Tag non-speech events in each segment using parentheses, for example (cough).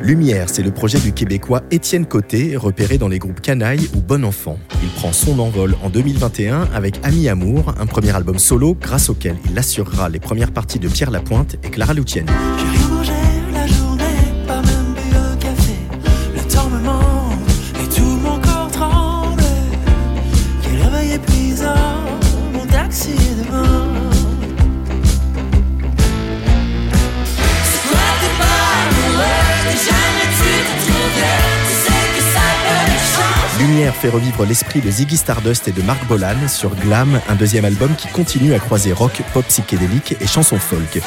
Lumière, c'est le projet du Québécois Étienne Côté, repéré dans les groupes Canaille ou Bon Enfant. Il prend son envol en 2021 avec Ami Amour, un premier album solo grâce auquel il assurera les premières parties de Pierre Lapointe et Clara Luciani. Lumière fait revivre l'esprit de Ziggy Stardust et de Marc Bolan sur Glam, un deuxième album qui continue à croiser rock, pop psychédélique et chansons folk.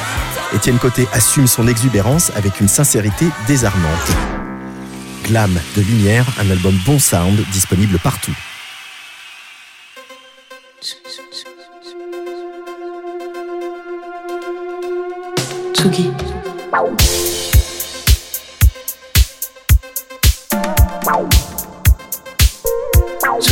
Étienne Côté assume son exubérance avec une sincérité désarmante. Glam de Lumière, un album bon sound disponible partout. Tsugi.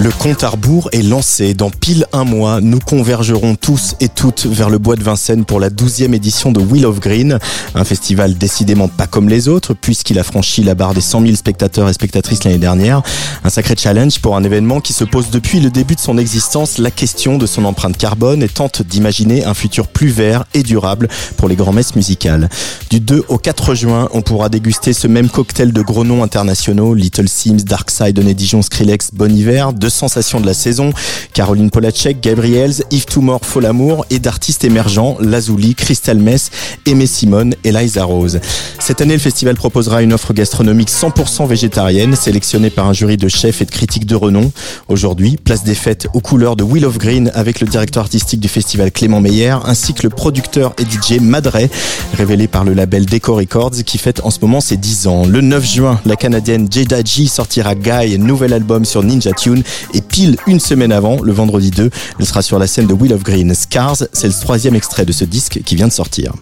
Le compte à rebours est lancé. Dans pile un mois, nous convergerons tous et toutes vers le bois de Vincennes pour la douzième édition de Wheel of Green. Un festival décidément pas comme les autres, puisqu'il a franchi la barre des 100 000 spectateurs et spectatrices l'année dernière. Un sacré challenge pour un événement qui se pose depuis le début de son existence la question de son empreinte carbone et tente d'imaginer un futur plus vert et durable pour les grands messes musicales. Du 2 au 4 juin, on pourra déguster ce même cocktail de gros noms internationaux, Little Sims, Darkside, Oné Dijon, Skrillex, Bon Hiver, sensations de la saison, Caroline Polacek, Gabriels, Yves Toumor, Folamour et d'artistes émergents, Lazuli, Crystal Mess, Aimé Simone et Liza Rose. Cette année, le festival proposera une offre gastronomique 100% végétarienne, sélectionnée par un jury de chefs et de critiques de renom. Aujourd'hui, place des fêtes aux couleurs de Wheel of Green avec le directeur artistique du festival Clément Meyer, ainsi que le producteur et DJ Madray, révélé par le label Deco Records, qui fête en ce moment ses 10 ans. Le 9 juin, la canadienne Jada G sortira Guy, nouvel album sur Ninja Tune, et pile une semaine avant, le vendredi 2, elle sera sur la scène de Wheel of Green. Scars, c'est le troisième extrait de ce disque qui vient de sortir.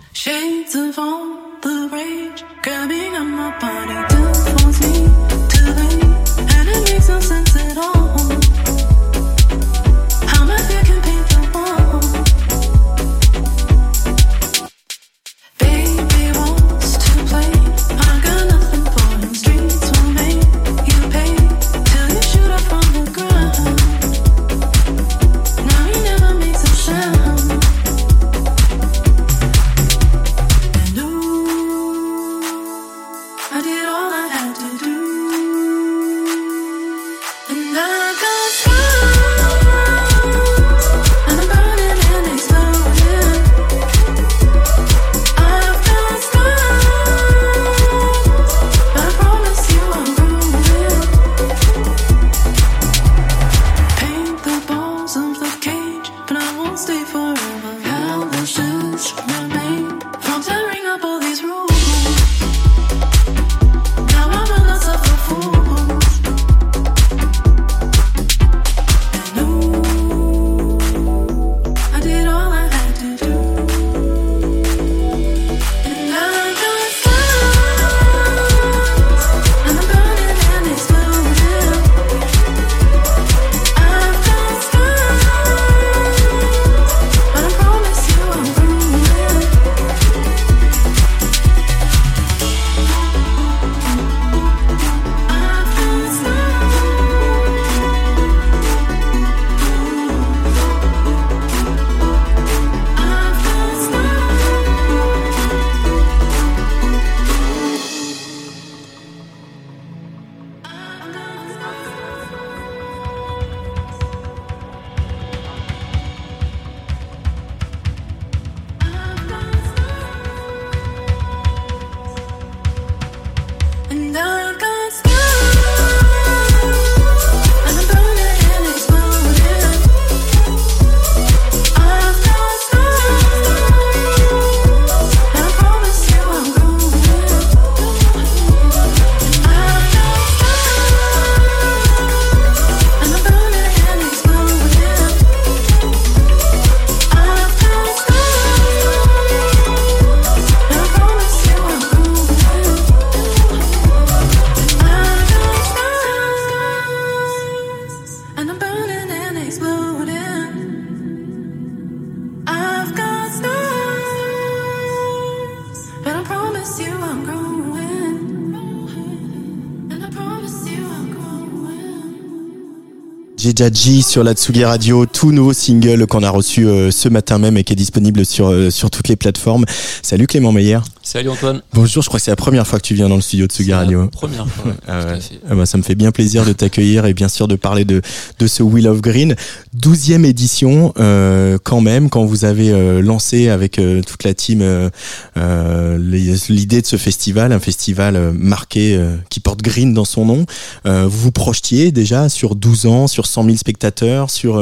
Jejaji sur la Tsugi Radio, tout nouveau single qu'on a reçu euh, ce matin même et qui est disponible sur, euh, sur toutes les plateformes. Salut Clément Meyer. Salut Antoine. Bonjour, je crois que c'est la première fois que tu viens dans le studio de Tsugi Radio. La première fois. (laughs) Ah ouais. ah bah, ça me fait bien plaisir de t'accueillir et bien sûr de parler de, de ce Wheel of Green. Douzième édition euh, quand même, quand vous avez euh, lancé avec euh, toute la team euh, l'idée de ce festival, un festival marqué qui porte Green dans son nom. vous vous projetiez déjà sur 12 ans, sur 100 000 spectateurs, sur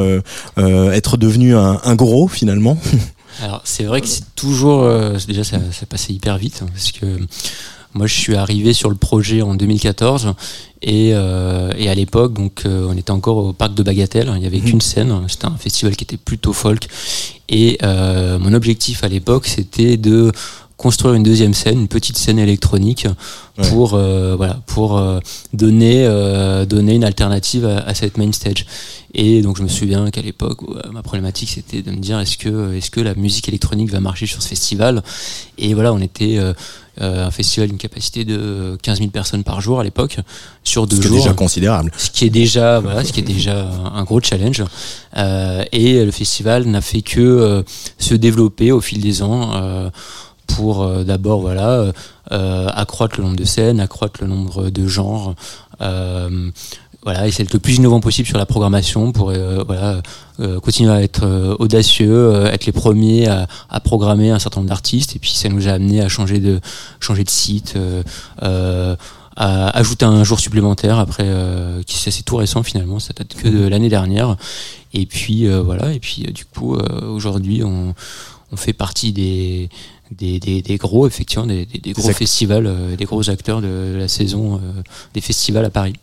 être devenu un, un gros finalement (laughs) Alors c'est vrai que c'est toujours euh, déjà ça, ça, passait hyper vite hein, parce que moi je suis arrivé sur le projet en 2014 et, euh, et à l'époque donc euh, on était encore au parc de Bagatelle, il y avait mmh. qu'une scène, c'était un festival qui était plutôt folk et euh, mon objectif à l'époque c'était de construire une deuxième scène, une petite scène électronique pour ouais. voilà pour donner donner une alternative à, à cette main stage. Et donc je me souviens qu'à l'époque, euh, ma problématique c'était de me dire est-ce que, est-ce que la musique électronique va marcher sur ce festival? Et voilà, on était euh, euh, un festival d'une capacité de 15 000 personnes par jour à l'époque, sur deux ce jours. Ce qui est déjà considérable. Ce qui est déjà, voilà, ce qui est déjà un gros challenge. Euh, et le festival n'a fait que euh, se développer au fil des ans pour d'abord voilà accroître le nombre de scènes, accroître le nombre de genres. Euh, voilà, essayer d'être le plus innovant possible sur la programmation pour euh, voilà, euh, continuer à être euh, audacieux, euh, être les premiers à, programmer un certain nombre d'artistes. Et puis ça nous a amené à changer de, changer de site, euh, à ajouter un jour supplémentaire après, qui c'est tout récent finalement, ça date que de l'année dernière. Et puis voilà, et puis du coup aujourd'hui on fait partie des des, des, des, gros, effectivement, des, des gros festivals, euh, des gros acteurs de la saison euh, des festivals à Paris.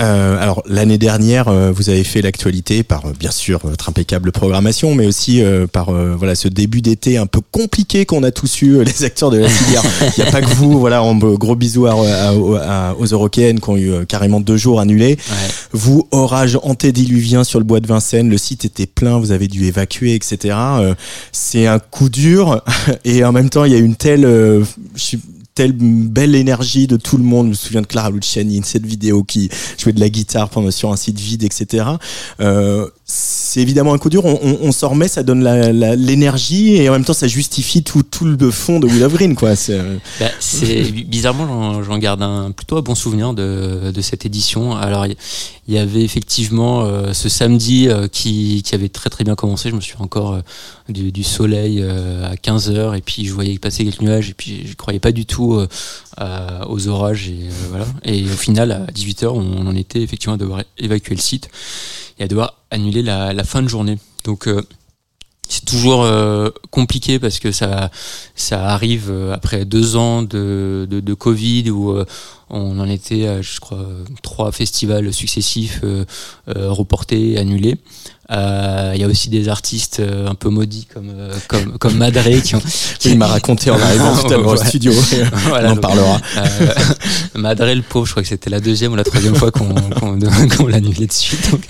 Euh, alors l'année dernière, euh, vous avez fait l'actualité par euh, bien sûr votre impeccable programmation, mais aussi euh, par euh, voilà ce début d'été un peu compliqué qu'on a tous eu (laughs) les acteurs de la filière. Il n'y a pas que vous, voilà, en gros bisous à, à, à, aux Européennes qui ont eu carrément deux jours annulés. Ouais. Vous orage antédiluvien sur le bois de Vincennes, le site était plein, vous avez dû évacuer, etc. C'est un coup dur (laughs) et en même temps il y a une telle, je telle belle énergie de tout le monde. Je me souviens de Clara Luciani, cette vidéo qui jouait de la guitare pendant sur un site vide, etc. Euh, c'est évidemment un coup dur. On, on, on s'en remet, ça donne l'énergie et en même temps ça justifie tout, tout le fond de Will of Green, quoi. C'est euh, bah, bizarrement, j'en garde un plutôt bon souvenir de, de cette édition. Alors il y, avait effectivement euh, ce samedi euh, qui, avait très très bien commencé. Je me suis encore euh, du, soleil à 15 heures et puis je voyais passer quelques nuages et puis je croyais pas du tout aux orages et voilà. Et au final à 18 heures, on, on en était effectivement à devoir évacuer le site et à devoir annuler la, la fin de journée. Donc c'est toujours euh, compliqué parce que ça ça arrive euh, après deux ans de, de, de Covid où euh, on en était à, je crois trois festivals successifs euh, reportés annulés il euh, y a aussi des artistes euh, un peu maudits comme euh, comme comme Madré qui ont. Qui... (laughs) Il m'a raconté en arrivant (laughs) tout à l'heure au studio. (laughs) voilà, on en parlera. Madré le pauvre, je crois que c'était la deuxième ou la troisième fois qu'on qu'on qu l'annulait dessus. Donc,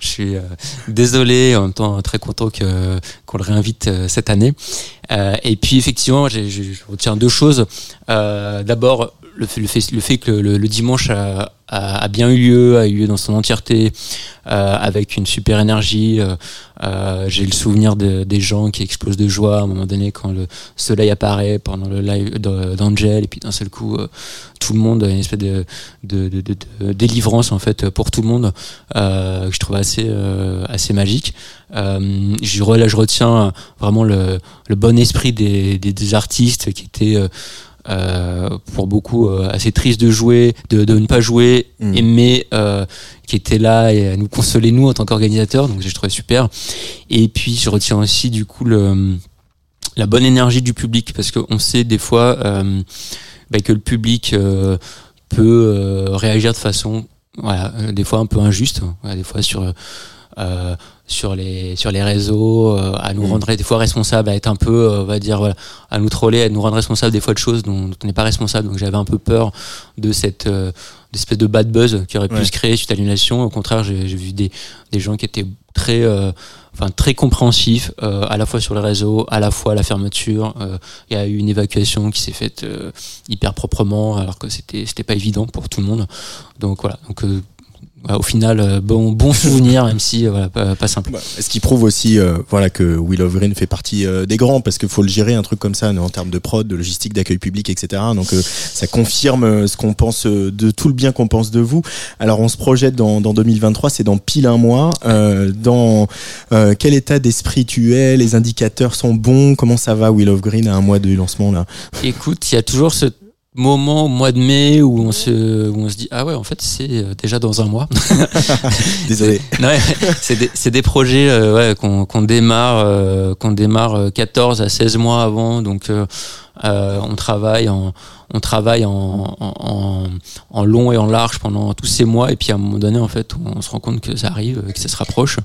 je suis désolé, en même temps très content que qu'on le réinvite cette année. et puis effectivement, je retiens deux choses. D'abord le, fait, que le, dimanche a, bien eu lieu, a eu lieu dans son entièreté, euh, avec une super énergie. Euh, euh, J'ai le souvenir de, des gens qui explosent de joie à un moment donné quand le soleil apparaît pendant le live d'Angel, et puis d'un seul coup, tout le monde, une espèce de, délivrance en fait pour tout le monde, que je trouve assez, assez magique. je, là, je retiens vraiment le, bon esprit des, artistes qui étaient pour beaucoup euh, assez triste de jouer, de, de ne pas jouer, mm. mais euh, qui était là et à nous consoler nous en tant qu'organisateurs. Donc je trouvais super. Et puis je retiens aussi du coup le la bonne énergie du public parce qu'on sait des fois euh, bah, que le public euh, peut réagir de façon voilà des fois un peu injuste, voilà, des fois sur euh, sur les sur les réseaux, euh, à nous mm. rendre des fois responsables, à être un peu, euh, on va dire, voilà, à nous troller, à nous rendre responsables des fois de choses dont, dont on n'est pas responsable. Donc j'avais un peu peur de cette euh, espèce de bad buzz qui aurait pu ouais. se créer suite à l'annulation. Au contraire, j'ai vu des des gens qui étaient très euh, enfin très compréhensifs à la fois sur les réseaux, à la fois à la fermeture. Il y a eu une évacuation qui s'est faite hyper proprement, alors que c'était c'était pas évident pour tout le monde. Donc voilà. Donc au final, euh, bon, bon souvenir, même si euh, voilà, pas, pas simple. Bah, Ce qui prouve aussi euh, voilà que Will of Green fait partie euh, des grands parce qu'il faut le gérer un truc comme ça en termes de prod, de logistique, d'accueil public, etc. Donc euh, ça confirme ce qu'on pense de tout le bien qu'on pense de vous. Alors on se projette dans, dans 2023, c'est dans pile un mois. Dans quel état d'esprit tu es? Les indicateurs sont bons? Comment ça va Will of Green à un mois du lancement là? Écoute, il y a toujours ce moment au mois de mai où on se, où on se dit ah ouais en fait c'est euh, déjà dans un mois. (laughs) Désolé. (laughs) C'est des, c'est des projets euh, ouais, qu'on qu'on démarre, euh, qu'on démarre euh, 14 à 16 mois avant. Donc, euh, euh, on travaille en, on travaille en, en, en- long et en large pendant tous ces mois. Et puis, à un moment donné, en fait, on se rend compte que ça arrive, que ça se rapproche.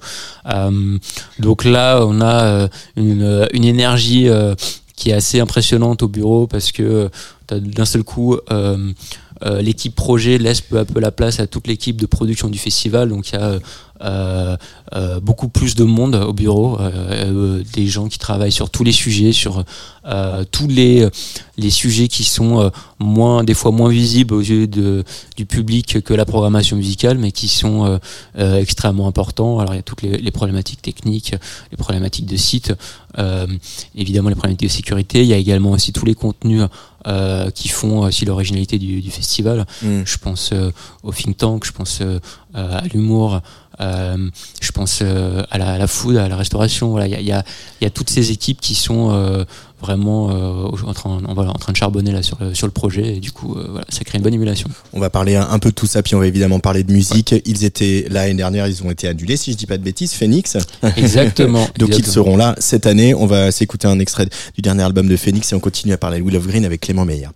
Euh, donc là, on a euh, une, une énergie euh, qui est assez impressionnante au bureau parce que d'un seul coup, euh, euh, l'équipe projet laisse peu à peu la place à toute l'équipe de production du festival. Donc il y a euh, beaucoup plus de monde au bureau, euh, euh, des gens qui travaillent sur tous les sujets, sur euh, tous les, les sujets qui sont euh, moins, des fois moins visibles aux yeux de, du public que la programmation musicale, mais qui sont euh, euh, extrêmement importants. Alors il y a toutes les, les problématiques techniques, les problématiques de site, euh, évidemment les problématiques de sécurité. Il y a également aussi tous les contenus euh, qui font aussi l'originalité du, du festival. Mm. Je pense euh, au think tank, je pense euh, euh, à l'humour, euh, je pense euh, à, la, à la food, à la restauration. Voilà, il y a, il y, a, y a toutes ces équipes qui sont euh, vraiment euh, en, train, en, voilà, en train de charbonner là sur le, sur le projet. Et du coup, euh, voilà, ça crée une bonne émulation. On va parler un, un peu de tout ça, puis on va évidemment parler de musique. Ils étaient là l'année dernière, ils ont été annulés, si je dis pas de bêtises. Phoenix. Exactement. (laughs) Donc ils seront là cette année. On va s'écouter un extrait du dernier album de Phoenix et on continue à parler de Will of Green avec Clément Meyer.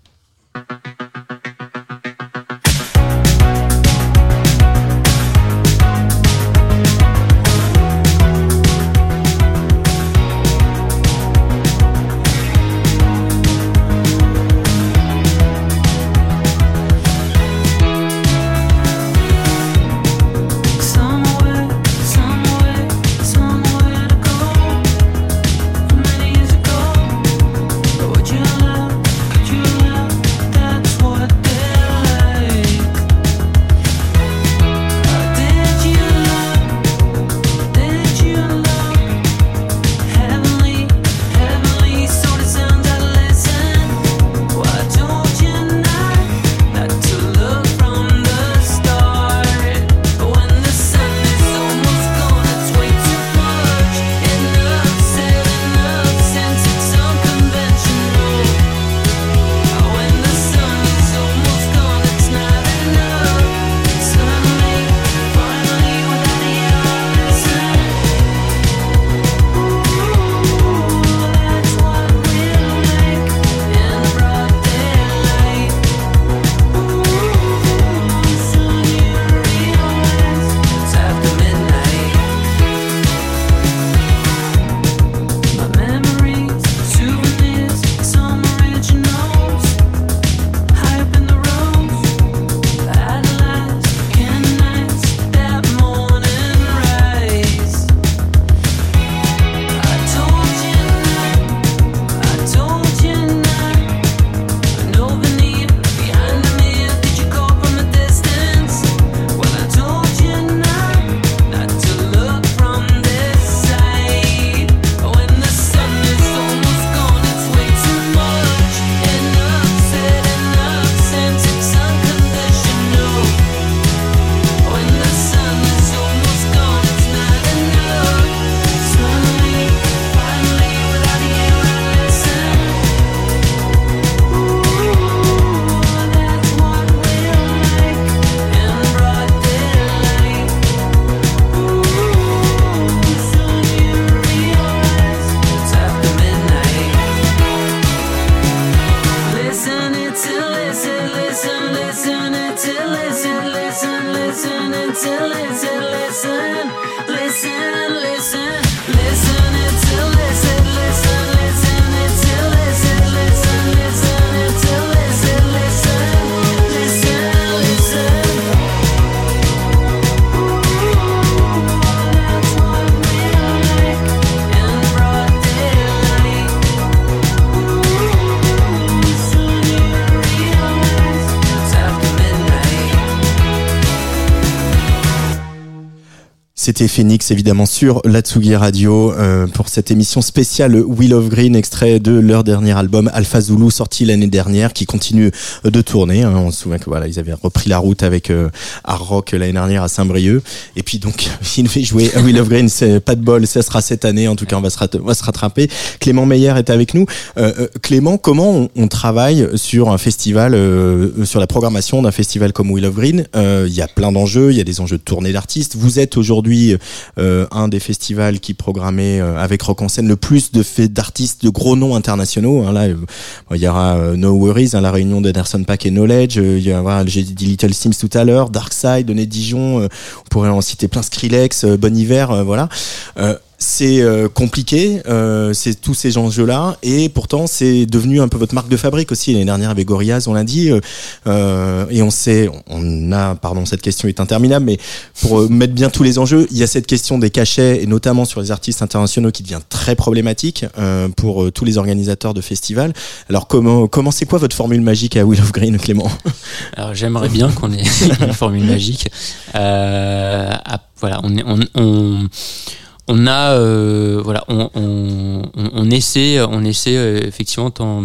C'était Phoenix, évidemment, sur la Tsugi Radio euh, pour cette émission spéciale Wheel of Green, extrait de leur dernier album Alpha Zulu, sorti l'année dernière, qui continue de tourner. Hein. On se souvient que voilà, ils avaient repris la route avec euh, Hard Rock l'année dernière à Saint-Brieuc. Et puis donc, (laughs) il fait jouer Wheel of Green, c'est pas de bol, ça sera cette année. En tout cas, on va se, rattraper. Clément Meyer est avec nous. Euh, euh, Clément, comment on, on travaille sur un festival, euh, sur la programmation d'un festival comme Wheel of Green? Euh, Il y a plein d'enjeux, il y a des enjeux de tournée d'artistes. Vous êtes aujourd'hui euh, un des festivals qui programmait euh, avec Rock en scène le plus de d'artistes de gros noms internationaux. hein. là, euh, il y aura euh, No Worries, hein, la réunion d'Anderson Pack et Knowledge. euh, il y aura, j'ai dit Little Sims tout à l'heure, Dark Side, Denis Dijon. on pourrait en citer plein, Skrillex, Bon Hiver, voilà. C'est euh, compliqué, euh, c'est tous ces enjeux-là, et pourtant c'est devenu un peu votre marque de fabrique aussi. L'année dernière avec Gorillaz, on l'a dit, euh, euh, et on sait, on a, pardon, cette question est interminable, mais pour euh, mettre bien tous les enjeux, il y a cette question des cachets, et notamment sur les artistes internationaux, qui devient très problématique euh, pour tous les organisateurs de festivals. Alors comment, comment c'est quoi votre formule magique à Will of Green, Clément? Alors j'aimerais bien qu'on ait (laughs) une formule magique. Voilà, on, on, on, on a, euh, voilà, on, on, on- essaie, on essaie euh, effectivement tant,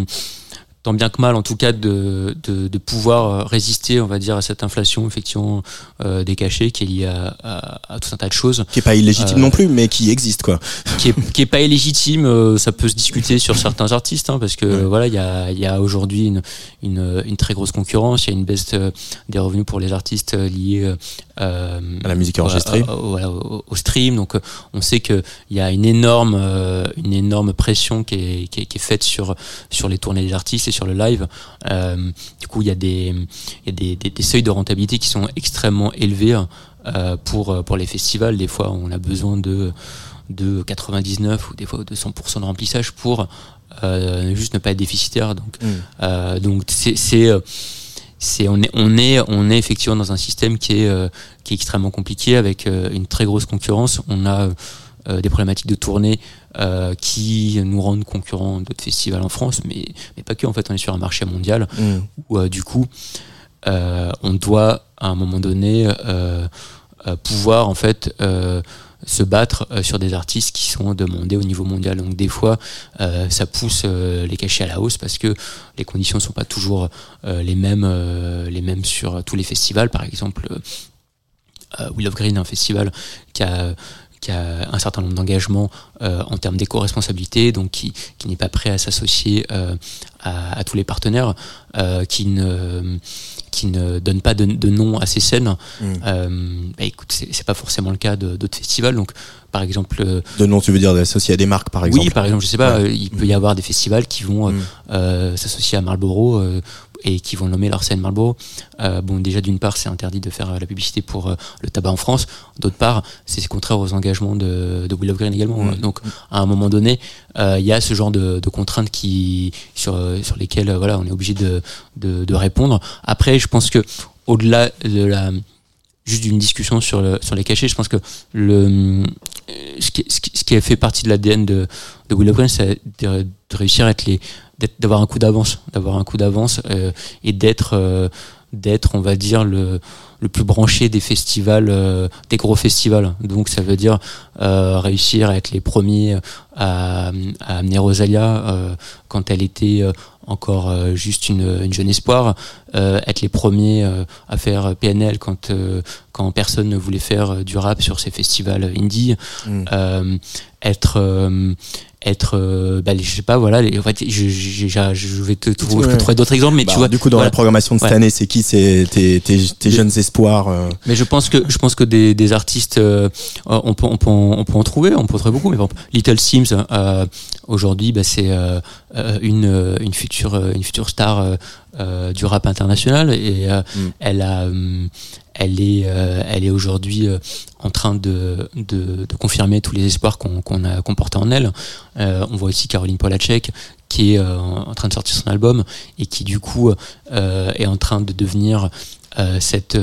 tant bien que mal, en tout cas, de, de, de pouvoir euh, résister, on va dire, à cette inflation effectivement euh, des cachets qui est liée à, à, à tout un tas de choses. Qui est pas illégitime Euh, non plus, mais qui existe, quoi. qui est, qui est pas illégitime, euh, ça peut se discuter sur certains artistes, hein, parce que Ouais. voilà, il y a, y a aujourd'hui une, une, une très grosse concurrence, il y a une baisse des revenus pour les artistes liés À la musique enregistrée. au, au- voilà, au- au stream. Donc, on sait qu'il y a une énorme, une énorme pression qui est, qui est, qui est faite sur, sur les tournées des artistes sur le live. Euh, du coup, il y a, des, il y a des, des, des seuils de rentabilité qui sont extrêmement élevés euh, pour, pour les festivals. Des fois, on a besoin de de 99 ou des fois de 100% de remplissage pour euh, juste ne pas être déficitaire. Donc, euh, donc c'est c'est euh, c'est on est on est on est effectivement dans un système qui est euh, qui est extrêmement compliqué avec euh, une très grosse concurrence. On a euh, des problématiques de tournée euh, qui nous rendent concurrents d'autres festivals en France, mais mais pas que. En fait, on est sur un marché mondial Mm. où euh, du coup euh, on doit à un moment donné pouvoir en fait se battre sur des artistes qui sont demandés au niveau mondial. Donc des fois, euh, ça pousse euh, les cachets à la hausse parce que les conditions ne sont pas toujours euh, les mêmes, les mêmes sur tous les festivals. Par exemple, Will of Green, un festival qui a qui a un certain nombre d'engagements euh, en termes d'éco-responsabilité, donc qui, qui n'est pas prêt à s'associer euh, à, à tous les partenaires, euh, qui ne qui ne donne pas de, de nom à ces scènes. Mm. Euh, bah, écoute, c'est pas forcément le cas d'autres festivals. Donc, par exemple, euh, De nom, tu veux dire d'associer à des marques, par exemple oui, par exemple, je sais pas, Ouais. euh, il peut y avoir des festivals qui vont euh, Mm. euh, s'associer à Marlboro euh, et qui vont nommer leur scène Marlboro. Euh, bon, déjà d'une part, c'est interdit de faire euh, la publicité pour euh, le tabac en France. D'autre part, c'est contraire aux engagements de, de Will of Green également. Mm. Donc, à un moment donné, euh, il y a ce genre de, de contraintes qui sur sur lesquelles voilà, on est obligé de, de de répondre. Après, je pense que au-delà de la juste d'une discussion sur, sur les cachets, je pense que le, euh, ce, qui, ce, a fait partie de l'ADN de, de Will c'est de, réussir à être les, d'avoir un coup d'avance, d'avoir un coup d'avance euh, et d'être, euh, d'être, on va dire, le, le plus branché des festivals, des gros festivals. Donc ça veut dire réussir à être les premiers à, à amener Rosalia quand elle était encore euh, juste une, une jeune espoir, euh, être les premiers euh, à faire PNL quand quand personne ne voulait faire euh, du rap sur ces festivals indie, Mm. euh, être euh, être euh, bah, je sais pas voilà les, en fait je, je, je, je vais te trouver, Ouais. d'autres exemples mais Bah, tu vois du coup, dans voilà. la programmation de cette Ouais. année, c'est qui? C'est tes, tes, tes Des- jeunes espoirs euh, Mais je pense que je pense que des, des artistes, euh, on peut on peut en, on peut en trouver, on peut en trouver beaucoup. Mais Little Sims aujourd'hui, bah, c'est une une future une future star du rap international et Mm. elle a elle est euh, elle est aujourd'hui euh, en train de, de, confirmer tous les espoirs qu'on a portait en elle. Euh, on voit aussi Caroline Polacek qui est en train de sortir son album et qui du coup est en train de devenir cette,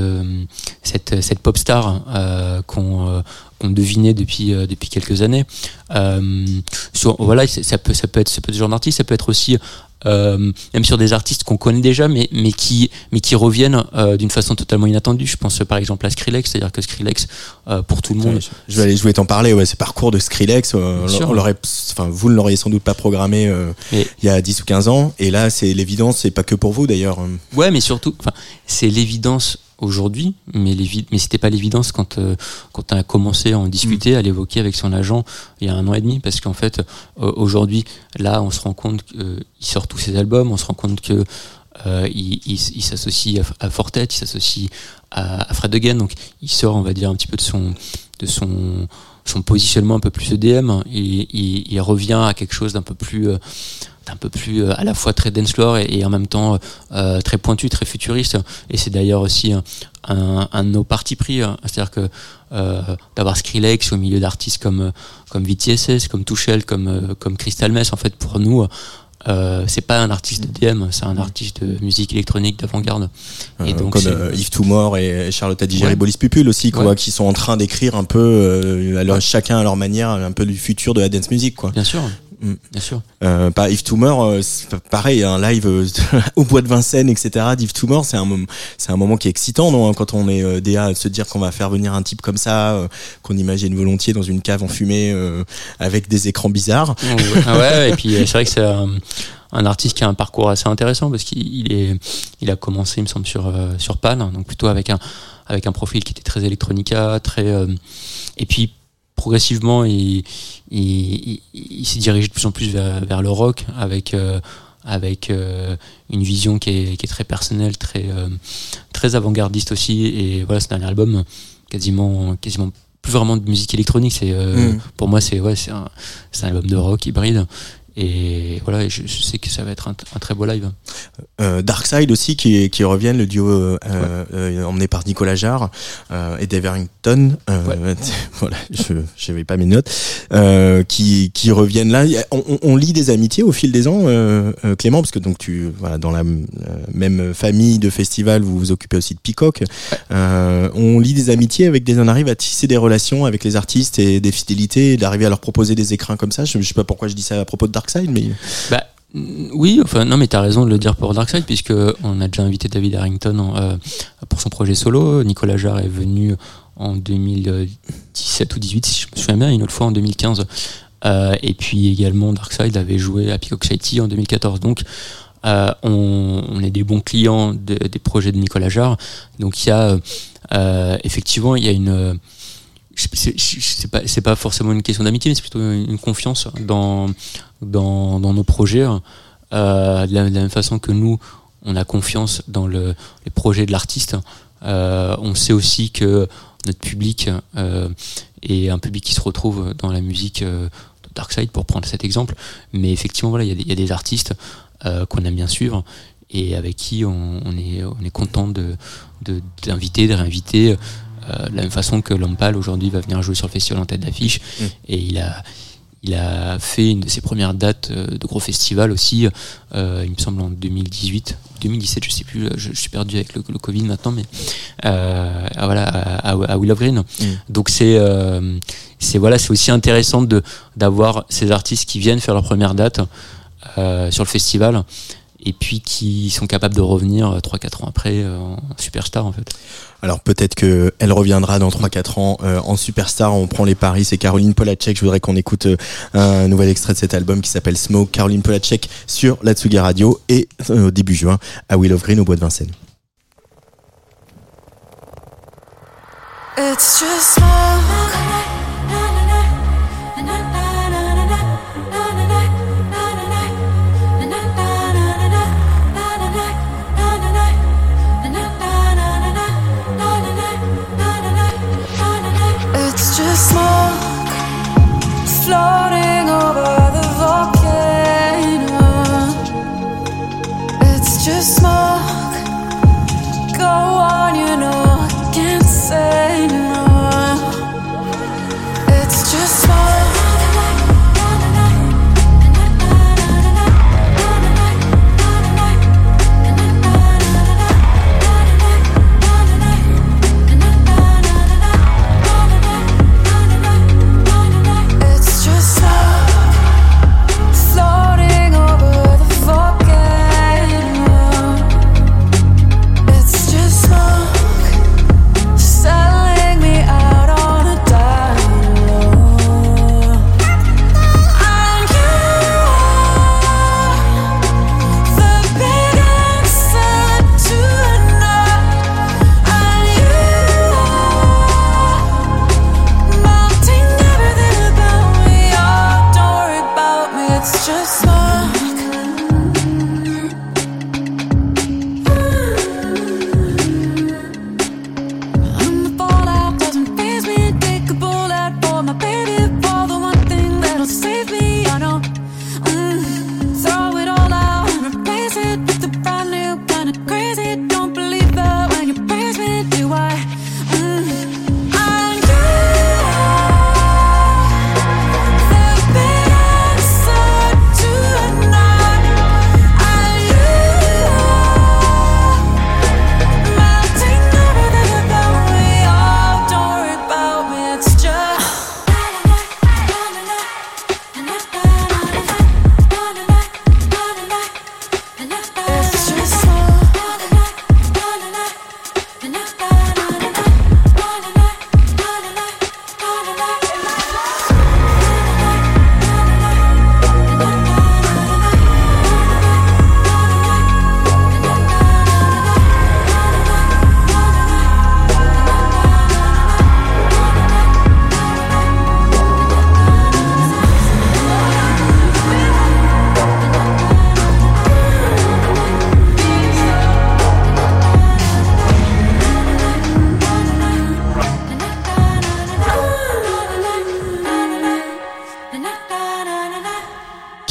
cette cette pop star qu'on devinait depuis depuis quelques années. Voilà, ça peut ça peut être ce genre d'artiste, ça peut être aussi euh, même sur des artistes qu'on connaît déjà, mais, mais, qui, mais qui reviennent euh, d'une façon totalement inattendue. Je pense par exemple à Skrillex, c'est-à-dire que Skrillex, euh, pour tout le monde. Je vais aller, je voulais t'en parler, ouais, ce parcours de Skrillex, euh, on l'aurait, enfin, vous ne l'auriez sans doute pas programmé euh, Mais- il y a 10 ou 15 ans, et là, c'est l'évidence, c'est pas que pour vous d'ailleurs. Ouais, mais surtout, enfin, c'est l'évidence aujourd'hui, mais mais c'était pas l'évidence quand euh, quand on a commencé à en discuter, à l'évoquer avec son agent il y a un an et demi, parce qu'en fait, euh, aujourd'hui, là, on se rend compte qu'il sort tous ses albums, on se rend compte que euh, il, il, s'associe à, à Fortet, il s'associe à, à Fred Again, donc il sort, on va dire, un petit peu de son de son son positionnement un peu plus EDM, il, il, il revient à quelque chose d'un peu plus euh, d'un peu plus euh, à la fois très dance floor et, et en même temps euh, très pointu, très futuriste. Et c'est d'ailleurs aussi un, un, un de nos partis pris, hein. c'est-à-dire que euh, d'avoir Skrillex au milieu d'artistes comme euh, comme VTSS, comme Tuchel, comme euh, comme Crystal Mess, en fait pour nous. Euh, c'est pas un artiste de DM, c'est un artiste de musique électronique d'avant-garde. Et Euh, donc, comme euh, Yves Toumor et Charlotte Adigéry Ouais. Bolis Pupul aussi, quoi, Ouais. qui sont en train d'écrire un peu, euh, à leur- chacun à leur manière, un peu du futur de la dance music, quoi. Bien sûr, Mm. bien sûr. Euh, Yves Toumor, euh, pareil, un live euh, (laughs) au bois de Vincennes, etc. d'Yves Toumor, c'est un moment, c'est un moment qui est excitant, non Quand on est euh, DA, de se dire qu'on va faire venir un type comme ça, euh, qu'on imagine volontiers dans une cave enfumée euh, avec des écrans bizarres. Ah ouais, et puis c'est vrai que c'est un, artiste qui a un parcours assez intéressant parce qu'il il est, il a commencé, il me semble, sur sur Pan, donc plutôt avec un avec un profil qui était très électronica, très et puis progressivement il il, il, il s'est dirigé de plus en plus vers, vers le rock avec euh, avec euh, une vision qui est, qui est très personnelle, très euh, très avant-gardiste aussi. Et voilà ce dernier album quasiment quasiment plus vraiment de musique électronique. C'est euh, Mm. pour moi c'est ouais c'est un c'est un album de rock hybride et voilà et je, je sais que ça va être un, un très beau live Euh, Darkside aussi qui, qui reviennent, le duo euh, euh, emmené par Nicolas Jarre euh, et Dave Harrington. Euh, (laughs) voilà, je j'avais pas mes notes. Euh, qui, qui reviennent là. On, on- on lit des amitiés au fil des ans, euh, euh, Clément, parce que donc tu voilà dans la euh, même famille de festival, vous vous occupez aussi de Peacock. Euh, on lit des amitiés avec des, on arrive à tisser des relations avec les artistes et des fidélités, d'arriver à leur proposer des écrins comme ça. Je, je sais pas pourquoi je dis ça à propos de Darkside, mais bah mm, oui, enfin non, mais t'as raison de le dire pour Darkside puisque on a déjà invité David Harrington euh, pour son projet solo. Nicolas Jarre est venu en 2017 ou 18, si je me souviens bien, une autre fois en 2015. Euh, et puis également Darkside avait joué à Peacock City en 2014. Donc euh, on, est des bons clients de- des projets de Nicolas Jarre. Donc il y a effectivement il y a une c'est pas c'est pas forcément une question d'amitié mais c'est plutôt une confiance dans dans, nos projets. Euh, de, la, même façon que nous on a confiance dans le, les projets de l'artiste. Euh, on sait aussi que notre public euh, est un public qui se retrouve dans la musique de Darkside pour prendre cet exemple. Mais effectivement voilà il y, a des- artistes qu'on aime bien suivre et avec qui on, est on est content de d'inviter de, réinviter de la même façon que Lampal aujourd'hui va venir jouer sur le festival en tête d'affiche. Mm. et il a il a fait une de ses premières dates euh, de gros festivals aussi euh, il me semble en 2018 2017 je sais plus je, je suis perdu avec le, le Covid maintenant mais euh, ah, voilà à, Willow Green donc c'est euh, c'est voilà c'est aussi intéressant de d'avoir ces artistes qui viennent faire leur première date euh, sur le festival et puis qui sont capables de revenir 3-4 ans après euh, en superstar en fait Alors peut-être que elle reviendra dans 3-4 ans euh, en superstar. On prend les paris. C'est Caroline Polacek. Je voudrais qu'on écoute euh, un nouvel extrait de cet album qui s'appelle Smoke. Caroline Polacek sur la Tsugi Radio et euh, au début juin à Will of Green au Bois de Vincennes. It's just smoke. Go on, you know I can't say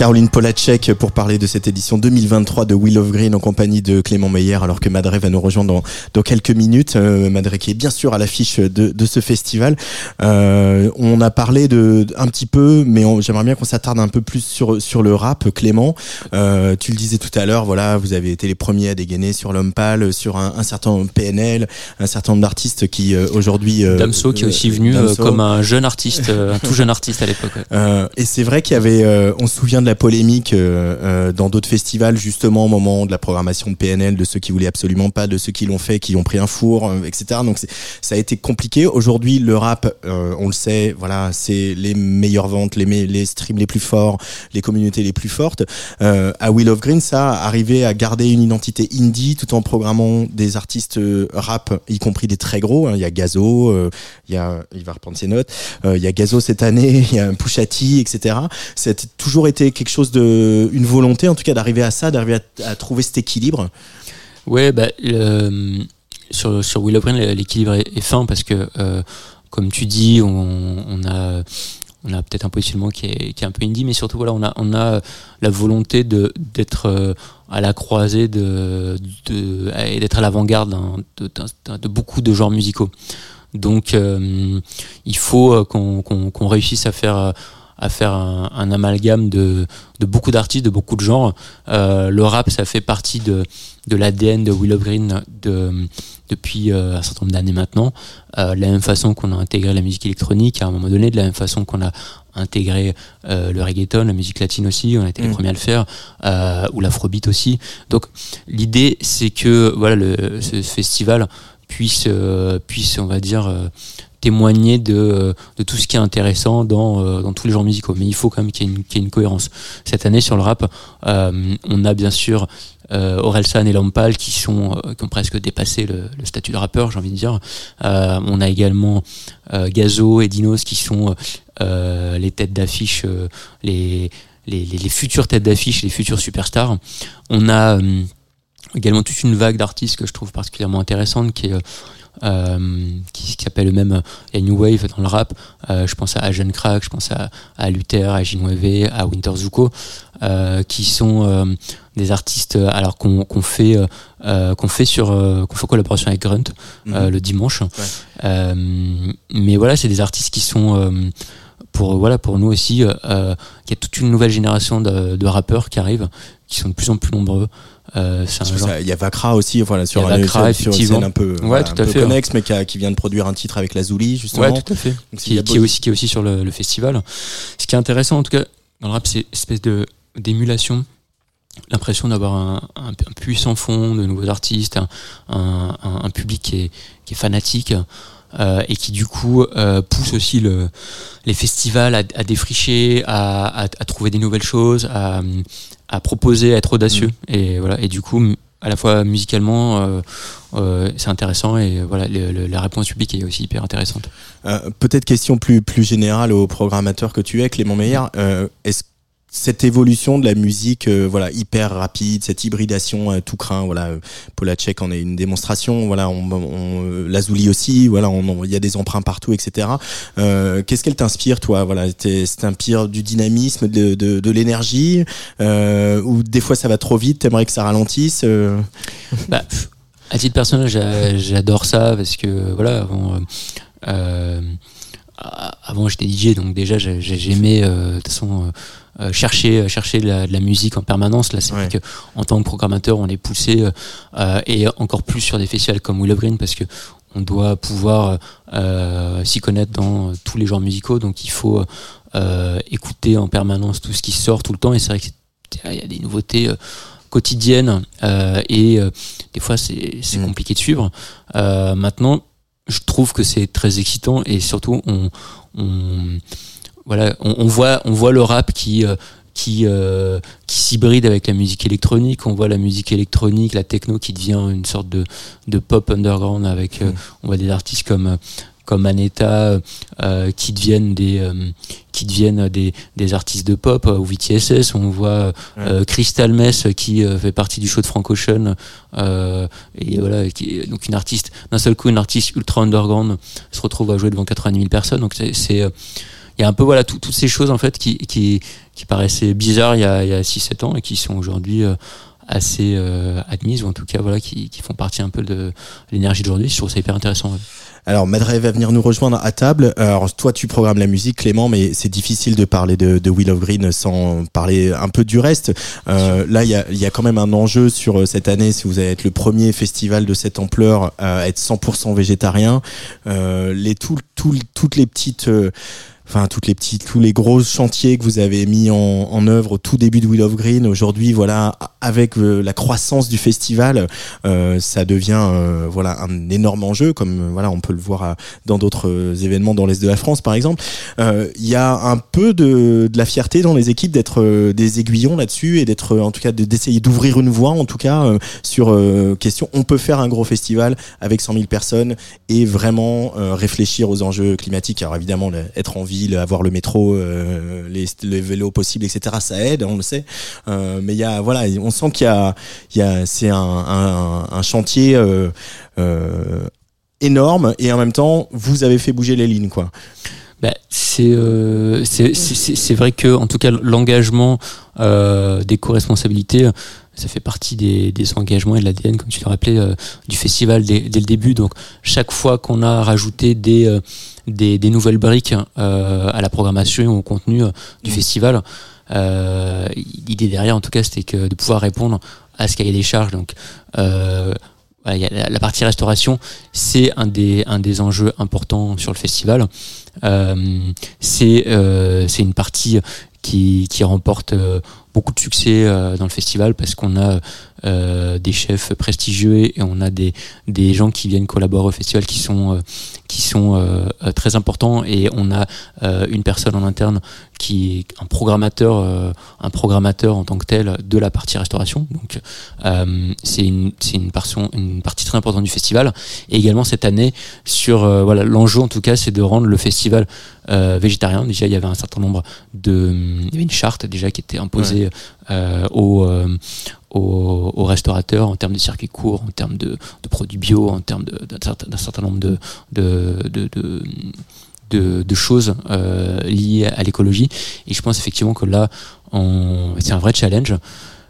Caroline Polacek pour parler de cette édition 2023 de Wheel of Green en compagnie de Clément Meyer alors que Madré va nous rejoindre dans, dans quelques minutes. Euh, Madré qui est bien sûr à l'affiche de, de ce festival. Euh, on a parlé de un petit peu, mais j'aimerais bien qu'on s'attarde un peu plus sur sur le rap. Clément, euh, tu le disais tout à l'heure, voilà, vous avez été les premiers à dégainer sur l'homme pâle, sur un, un certain PNL, un certain nombre d'artistes qui euh, aujourd'hui. euh, Damso qui est aussi euh, venu euh, comme un jeune artiste, un tout jeune artiste à l'époque. ouais. Euh, et c'est vrai qu'il y avait, euh, on se souvient de la polémique euh, euh, dans d'autres festivals justement au moment de la programmation de PNL, de ceux qui voulaient absolument pas, de ceux qui l'ont fait, qui ont pris un four, euh, etc. Donc ça a été compliqué. Aujourd'hui, le rap, on le sait, voilà, c'est les meilleures ventes, les, streams les plus forts, les communautés les plus fortes. À Wheel of Green, ça, arriver à garder une identité indie tout en programmant des artistes rap, y compris des très gros. hein. Il y a Gazo, il va reprendre ses notes. Il y a Gazo cette année, (laughs) il y a Pusha T, etc. C'est toujours été quelque chose de, une volonté en tout cas d'arriver à ça, d'arriver à, trouver cet équilibre. Ouais, bah, sur, sur Will of Green, l'équilibre est, est fin parce que, euh, comme tu dis, on, on a, on a peut-être un positionnement qui est, qui est un peu indie, mais surtout, voilà, on a, on a la volonté de d'être euh, à la croisée de, de d'être à l'avant-garde de, beaucoup de genres musicaux. Donc, euh, il faut qu'on qu'on qu'on réussisse à faire à faire un, un amalgame de, de beaucoup d'artistes, de beaucoup de genres. Euh, le rap, ça fait partie de, de l'ADN de Willow Green de, depuis euh, un certain nombre d'années maintenant. Euh, de la même façon qu'on a intégré la musique électronique à un moment donné, de la même façon qu'on a intégré euh, le reggaeton, la musique latine aussi, on a été les Mm. premiers à le faire, euh, ou l'afrobeat aussi. Donc l'idée, c'est que voilà, le, ce festival puisse, euh, puisse, on va dire, euh, témoigner de, de tout ce qui est intéressant dans, euh, dans tous les genres musicaux. Mais il faut quand même qu'il y ait une, y ait une cohérence. Cette année, sur le rap, euh, on a bien sûr euh, Orelsan et Lampal qui sont euh, qui ont presque dépassé le, le statut de rappeur, j'ai envie de dire. Euh, on a également euh, Gazo et Dinos qui sont euh, les têtes d'affiche, euh, les, les, les, les futures têtes d'affiche, les futurs superstars. On a euh, également toute une vague d'artistes que je trouve particulièrement intéressante qui est euh, euh, qui, qui s'appelle même euh, la New Wave dans le rap. Euh, je pense à Agent Crack, je pense à, à Luther, à Ginweve, à Winter Zuko, euh, qui sont des artistes alors qu'on fait qu'on fait sur qu'on fait en collaboration avec Grunt euh, le dimanche. Mais voilà, c'est des artistes qui sont pour voilà pour nous aussi. Il y a toute une nouvelle génération de, de rappeurs qui arrivent, qui sont de plus en plus nombreux. Euh, Il y a Vakra aussi, voilà, sur, Vakra, sur- une scène un peu, Ouais, voilà, tout un à peu fait, connexe, mais qui, a- qui vient de produire un titre avec Lazuli, justement. Ouais, tout à fait. Donc, qui, est aussi qui est aussi sur le, le festival. Ce qui est intéressant en tout cas dans le rap, c'est espèce de d'émulation, l'impression d'avoir un, un, un puissant fond de nouveaux artistes, un, un, un- un public qui est, qui est fanatique. euh, et qui du coup euh, pousse aussi le, les festivals à, à défricher, à, à, à trouver des nouvelles choses, à, à proposer, à être audacieux. Et voilà. Et du coup, à la fois musicalement, euh, euh, c'est intéressant et voilà, le- le- la réponse publique est aussi hyper intéressante. Euh, Peut-être question plus plus générale au programmateur que tu es, Clément Meyer. Est-ce cette évolution de la musique, euh, voilà, hyper rapide, cette hybridation à tout craint, voilà, euh, Polacek en est une démonstration, voilà, on, on, euh, Lazuli aussi, voilà, il y a des emprunts partout, etc. Euh, Qu'est-ce qu'elle t'inspire, toi, voilà, t'es- ça t'inspire du dynamisme, de, de, de l'énergie, euh, ou des fois ça va trop vite, t'aimerais que ça ralentisse. euh, (laughs) Bah, à titre personnel, j'a- j'adore ça parce que voilà, euh, euh, a- avant j'étais DJ, donc déjà j'ai- j'ai- j'aimais euh, de toute façon euh, euh, chercher chercher de la, de la musique en permanence. Là, c'est vrai Ouais. que en tant que programmateur, on est poussé euh, euh, et encore plus sur des festivals comme Willow Green parce que on doit pouvoir euh, s'y connaître dans tous les genres musicaux, donc il faut euh, écouter en permanence tout ce qui sort tout le temps. Et c'est vrai qu'il y a des nouveautés. euh, quotidiennes euh, et euh, des fois c'est c'est Mm. compliqué de suivre. Euh, maintenant, je trouve que c'est très excitant et surtout on, on voilà on, on voit on voit le rap qui euh, qui euh, qui s'hybride avec la musique électronique. On voit la musique électronique, la techno qui devient une sorte de de pop underground avec euh, Mm. on voit des artistes comme euh, comme Aneta euh, qui deviennent des euh, qui deviennent des, des artistes de pop euh, ou VTSS on voit euh, Crystal Mess qui fait partie du show de Frank Ocean euh, et voilà qui est donc une artiste d'un seul coup une artiste ultra underground se retrouve à jouer devant 90 000 personnes donc c'est c'est, euh, il y a un peu voilà tout- toutes ces choses en fait qui qui, qui paraissaient bizarres il y a, il y a 6-7 ans et qui sont aujourd'hui euh, assez euh, admises ou en tout cas voilà qui, qui font partie un peu de l'énergie d'aujourd'hui. Je trouve ça hyper intéressant. ouais. Alors Madre va venir nous rejoindre à table. Alors toi tu programmes la musique Clément, mais c'est difficile de parler de, de Will of Green sans parler un peu du reste. Euh, là il y a, il y a quand même un enjeu sur euh, cette année si vous allez être le premier festival de cette ampleur à être 100% végétarien. Euh, les tout, tout, toutes les petites euh, Enfin, toutes les petites, tous les gros chantiers que vous avez mis en, en œuvre au tout début de Will of Green, aujourd'hui, voilà, avec euh, la croissance du festival, euh, ça devient euh, voilà un énorme enjeu, comme voilà on peut le voir à- dans d'autres euh, événements dans l'est de la France, par exemple. Euh, Il y a un peu de, de la fierté dans les équipes d'être des aiguillons là-dessus et d'être en tout cas de- d'essayer d'ouvrir une voie, en tout cas sur question. On peut faire un gros festival avec 100 000 personnes et vraiment réfléchir aux enjeux climatiques. Alors évidemment, être en avoir le métro, euh, les, vélos possibles, etc. Ça aide, on le sait. Euh, mais il y a voilà, on sent qu'il y a, il y a c'est un, chantier euh, énorme et en même temps, vous avez fait bouger les lignes, quoi. Bah, c'est c'est vrai que en tout cas l'engagement des co-responsabilités ça fait partie des, des engagements et de l'ADN comme tu l'as rappelé euh, du festival dès, dès le début. Donc chaque fois qu'on a rajouté des euh, des, des nouvelles briques euh, à la programmation ou au contenu du festival euh, l'idée derrière en tout cas c'était que de pouvoir répondre à ce cahier des charges. Donc la, partie restauration c'est un des un des enjeux importants sur le festival. Euh, c'est euh, une partie qui, qui remporte euh, beaucoup de succès euh, dans le festival parce qu'on a euh, des chefs prestigieux et on a des, des gens qui viennent collaborer au festival qui sont, euh, qui sont euh, très importants et on a une personne en interne qui est un programmateur, un programmateur en tant que tel de la partie restauration. Donc c'est une, c'est une, partie très importante du festival. Et également cette année sur voilà l'enjeu en tout cas c'est de rendre le festival végétarien. Déjà il y avait un certain nombre de il y avait une charte déjà qui était imposée aux, euh, aux, aux restaurateurs en termes de circuits courts, en termes de, produits bio, en termes d'un certain, nombre de, de, de, choses euh, liées à l'écologie. Et je pense effectivement que là, c'est un vrai challenge.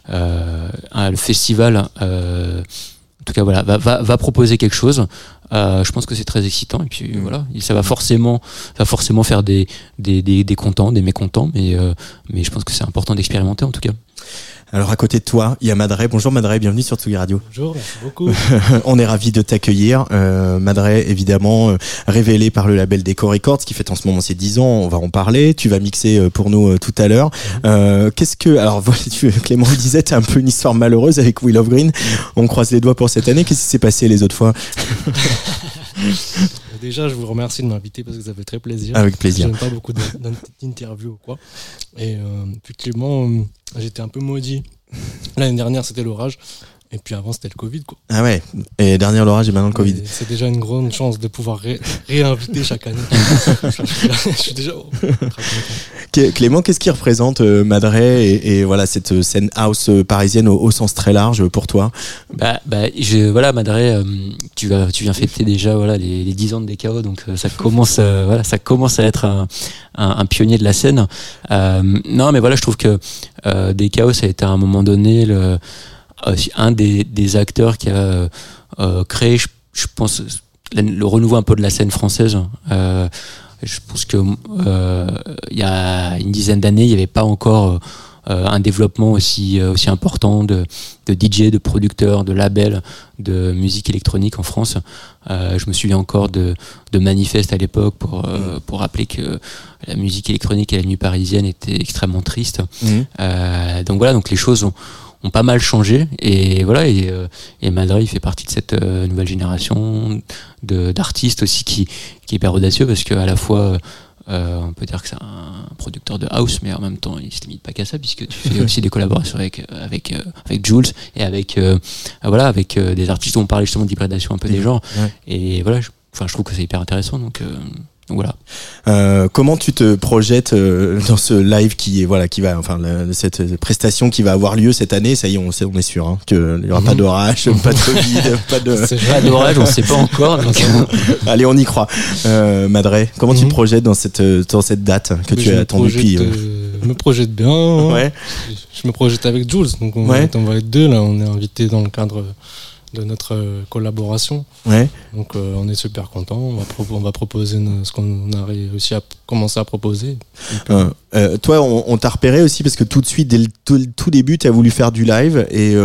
Euh, ah, le festival, euh, en tout cas, voilà, va proposer quelque chose. Euh, je pense que c'est très excitant et puis Mm. voilà, ça va forcément, ça va forcément faire des des, des, des contents, des mécontents, mais euh, mais je pense que c'est important d'expérimenter en tout cas. Alors à côté de toi, il y a Madre. Bonjour Madre, bienvenue sur Tsugi Radio. Bonjour, merci beaucoup. (laughs) On est ravi de t'accueillir. Euh, Madre, évidemment, euh, révélé par le label Deco Records, qui fête en ce moment ses 10 ans. On va en parler. Tu vas mixer euh, pour nous euh, tout à l'heure. Euh, Qu'est-ce que... Alors, voilà, (laughs) tu, Clément le disait, t'as un peu une histoire malheureuse avec Will of Green. On croise les doigts pour cette année. Qu'est-ce qui s'est passé les autres fois? (laughs) Déjà, je vous remercie de m'inviter parce que ça fait très plaisir. Avec plaisir. J'aime pas beaucoup d'in- d'interviews ou quoi. Et euh, effectivement, euh, j'étais un peu maudit. L'année dernière, c'était l'orage. Et puis avant, c'était le Covid. Quoi. Ah ouais. Et dernier l'orage et maintenant le Covid. C'est déjà une grande chance de pouvoir ré- réinviter chaque année. (laughs) je, suis déjà oh, Clément, qu'est-ce qui représente euh, Madre et, et voilà cette euh, scène house euh, parisienne au, au sens très large pour toi? Bah, bah, je, voilà, Madre, euh, tu vas, tu viens fêter déjà voilà les, les 10 ans de DKO, donc euh, ça commence, euh, voilà, ça commence à être un, un, un pionnier de la scène. Euh, non, mais voilà, je trouve que euh, DKO, ça a été à un moment donné le, un des, des acteurs qui a euh, euh, créé, je, je pense, le renouveau un peu de la scène française. Euh, je pense que euh, il y a une dizaine d'années, il n'y avait pas encore euh, un développement aussi euh, aussi important de, de DJ, de producteurs, de labels de musique électronique en France. Euh, je me souviens encore de, de manifestes à l'époque pour euh, pour rappeler que la musique électronique et la nuit parisienne étaient extrêmement tristes. Euh, donc voilà, donc les choses ont, ont pas mal changé et voilà et, euh, et il fait partie de cette euh, nouvelle génération de d'artistes aussi qui qui est hyper audacieux parce que à la fois euh, on peut dire que c'est un producteur de house mais en même temps il se limite pas qu'à ça puisque tu fais aussi des collaborations avec avec euh, avec Jules et avec euh, voilà avec des artistes où on parlait justement d'hybridation un peu des genres Ouais. et voilà je, enfin je trouve que c'est hyper intéressant donc Donc voilà. Euh, comment tu te projettes euh, dans ce live qui est voilà qui va enfin la- cette prestation qui va avoir lieu cette année? Ça y est on, sait- on est sûr hein, qu'il y aura pas d'orage (laughs) pas de covid (laughs) pas de C'est Pas d'orage, on sait pas encore. donc, euh, (laughs) allez on y croit euh, Madré comment tu te Mhm. projettes dans cette dans cette date que Mais tu as attendue depuis euh, euh, Je me projette bien. hein. ouais Je me projette avec Jules. Donc on, Ouais. va, on va être deux là. On est invité dans le cadre de notre euh, collaboration. ouais Donc euh, on est super content. On va, pro- on va proposer ce qu'on a réussi à commencer à proposer. Euh, euh, toi, on, on t'a repéré aussi parce que tout de suite, dès le tout, tout début, tu as voulu faire du live et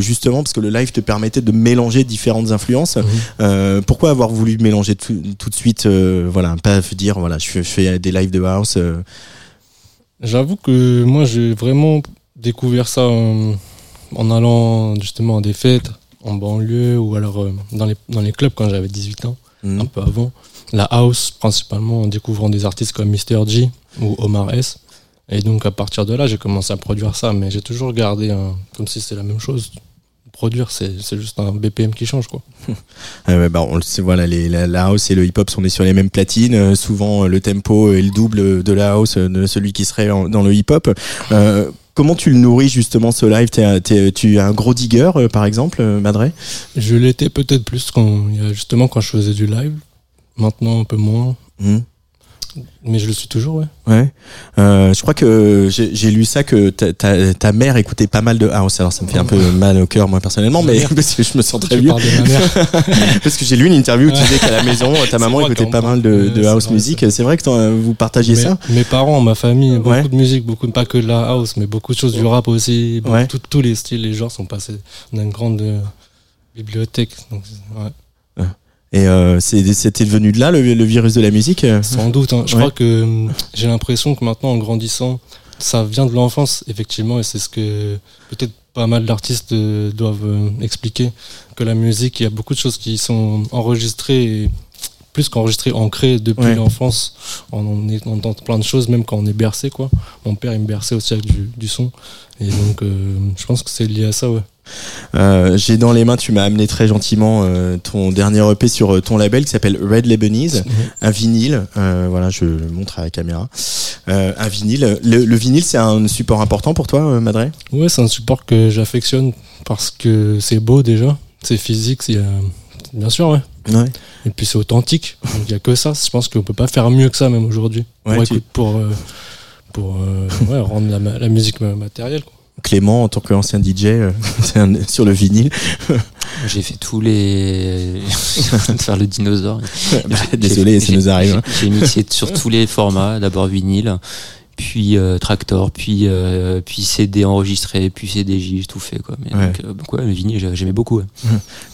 justement parce que le live te permettait de mélanger différentes influences. Mhm. Pourquoi avoir voulu mélanger tout, tout de suite, voilà, pas dire voilà, je fais, je fais des lives de house. J'avoue que moi j'ai vraiment découvert ça en, en allant justement à des fêtes en banlieue ou alors euh, dans, les, dans les clubs quand j'avais 18 ans, hmm. un peu avant. La house principalement en découvrant des artistes comme Mr. G ou Omar S. Et donc à partir de là j'ai commencé à produire ça, mais j'ai toujours gardé un, comme si c'était la même chose. Produire c'est c'est juste un BPM qui change quoi. (laughs) Ah ouais, bah, on le sait, voilà, les, la, la house et le hip-hop sont sur les mêmes platines. Euh, souvent, euh, le tempo est le double de la house de celui qui serait en- dans le hip-hop. Euh, comment tu le nourris justement ce live Tu es un gros digger, euh, par exemple, euh, Madré Je l'étais peut-être plus quand justement quand je faisais du live. Maintenant un peu moins, Hmm. Mais je le suis toujours ouais. Ouais. Euh, je crois que j'ai lu ça que ta, ta, ta mère écoutait pas mal de house. Alors ça me fait un peu mal au cœur moi personnellement, mais (laughs) parce que je me sens très Tu vieux. (laughs) Parce que j'ai lu une interview où tu disais qu'à la maison ta maman écoutait pas mal de, house music. C'est vrai que vous partagiez Mes- ça Mes parents, ma famille, beaucoup Ouais. de musique, beaucoup pas que de la house, mais beaucoup de choses du rap aussi. beaucoup- Ouais. tout- tous les styles, les genres sont passés. On a une grande euh, bibliothèque. Donc, ouais. Et euh, c'est- c'était devenu de là le, le virus de la musique. euh? Sans doute. hein. Je Ouais. crois que hum, j'ai l'impression que maintenant, en grandissant, ça vient de l'enfance, effectivement, et c'est ce que peut-être pas mal d'artistes euh, doivent euh, expliquer. Que la musique, il y a beaucoup de choses qui sont enregistrées, et plus qu'enregistrées, ancrées depuis Ouais. l'enfance. On, on, est- on entend plein de choses, même quand on est bercé, quoi. Mon père, il me berçait aussi avec du, du son. Et donc, euh, je pense que c'est lié à ça, ouais. Euh, J'ai dans les mains, tu m'as amené très gentiment euh, ton dernier EP sur euh, ton label qui s'appelle Red Lebanese, un vinyle. voilà, je le montre à la caméra. Un vinyle. Le, le vinyle, c'est un support important pour toi, Madré Ouais, c'est un support que j'affectionne parce que c'est beau déjà, c'est physique, c'est, bien sûr, ouais. Ouais. Et puis c'est authentique. Il y a que ça. Je pense qu'on peut pas faire mieux que ça même aujourd'hui. Ouais, pour tu- écoute- pour, euh, pour euh, ouais, rendre la, musique ma- matérielle. Quoi. Clément, en tant qu'ancien DJ, euh, (laughs) sur le vinyle. J'ai fait tous les. Je suis en train de faire le dinosaure. Bah, désolé, ça nous arrive. hein. J'ai j'ai mixé sur tous les formats. D'abord vinyle, puis euh, Tractor, puis euh, puis CD enregistré, puis CDJ, j'ai tout fait quoi. Mais Ouais. donc, euh, donc ouais, le vinyle j'ai- j'aimais beaucoup. ouais.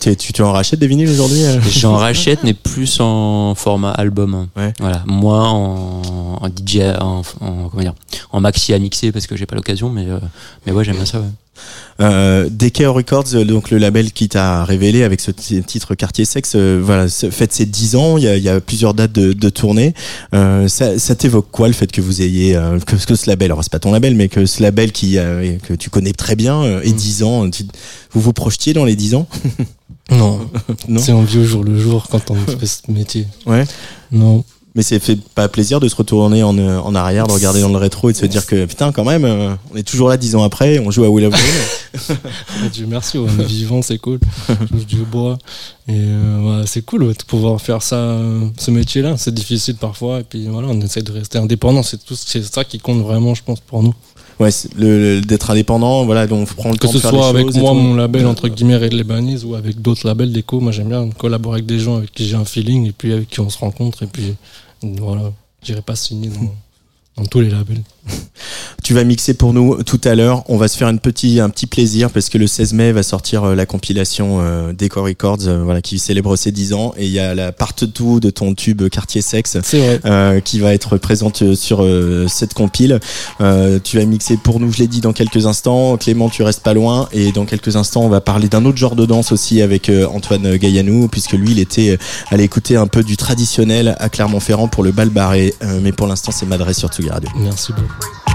Tu, tu, tu en rachètes des vinyles aujourd'hui euh? (laughs) J'en rachète, mais plus en format album. hein. Ouais. Voilà, moins en, en DJ, en, en- comment dire, en maxi à mixer parce que j'ai pas l'occasion, mais euh, mais ouais, j'aime bien ça. Euh, DK Records, euh, donc le label qui t'a révélé avec ce ti- titre Quartier Sexe, euh, voilà, fête ses 10 ans, il y a, il y a plusieurs dates de, de tournée. Euh, ça ça t'évoque quoi le fait que vous ayez, euh, que, que ce label, alors c'est pas ton label, mais que ce label qui, euh, que tu connais très bien, euh, ait Mm. 10 ans, tu- vous vous projetiez dans les 10 ans Non, (laughs) Non. c'est on vit au jour le jour quand on fait ce métier. Ouais. Non, Mais c'est fait pas plaisir de se retourner en, euh, en arrière, de regarder dans le rétro et de se dire que putain quand même, euh, on est toujours là 10 ans après, on joue à Will of. (laughs) Dieu merci, on est vivant, c'est cool. Du bois. Et euh, c'est cool de pouvoir faire ça, ce métier-là. C'est difficile parfois. Et puis voilà, on essaie de rester indépendant. C'est tout, c'est ça qui compte vraiment, je pense, pour nous. Ouais, c'est le, le- d'être indépendant, voilà, donc on prend le Que temps ce de faire soit les avec choses et moi, mon label, entre guillemets, Red Lebanese, ou avec d'autres labels d'éco. Moi, j'aime bien collaborer avec des gens avec qui j'ai un feeling et puis avec qui on se rencontre. Et puis voilà, j'irai pas signer dans, dans tous les labels. (laughs) Tu vas mixer pour nous tout à l'heure. On va se faire une petit, un petit plaisir parce que le 16 mai va sortir euh, la compilation euh, Decor Records, euh, voilà, qui célèbre ses 10 ans. Et il y a la part 2 de ton tube Quartier Sexe. Euh, qui va être présente euh, sur euh, cette compile. Euh, tu vas mixer pour nous, je l'ai dit, dans quelques instants. Clément, tu restes pas loin. Et dans quelques instants, on va parler d'un autre genre de danse aussi avec euh, Antoine Gaillanou, puisque lui, il était euh, allé écouter un peu du traditionnel à Clermont-Ferrand pour le bal barré. Euh, mais pour l'instant, c'est Madré sur Tsugi Radio. Merci beaucoup.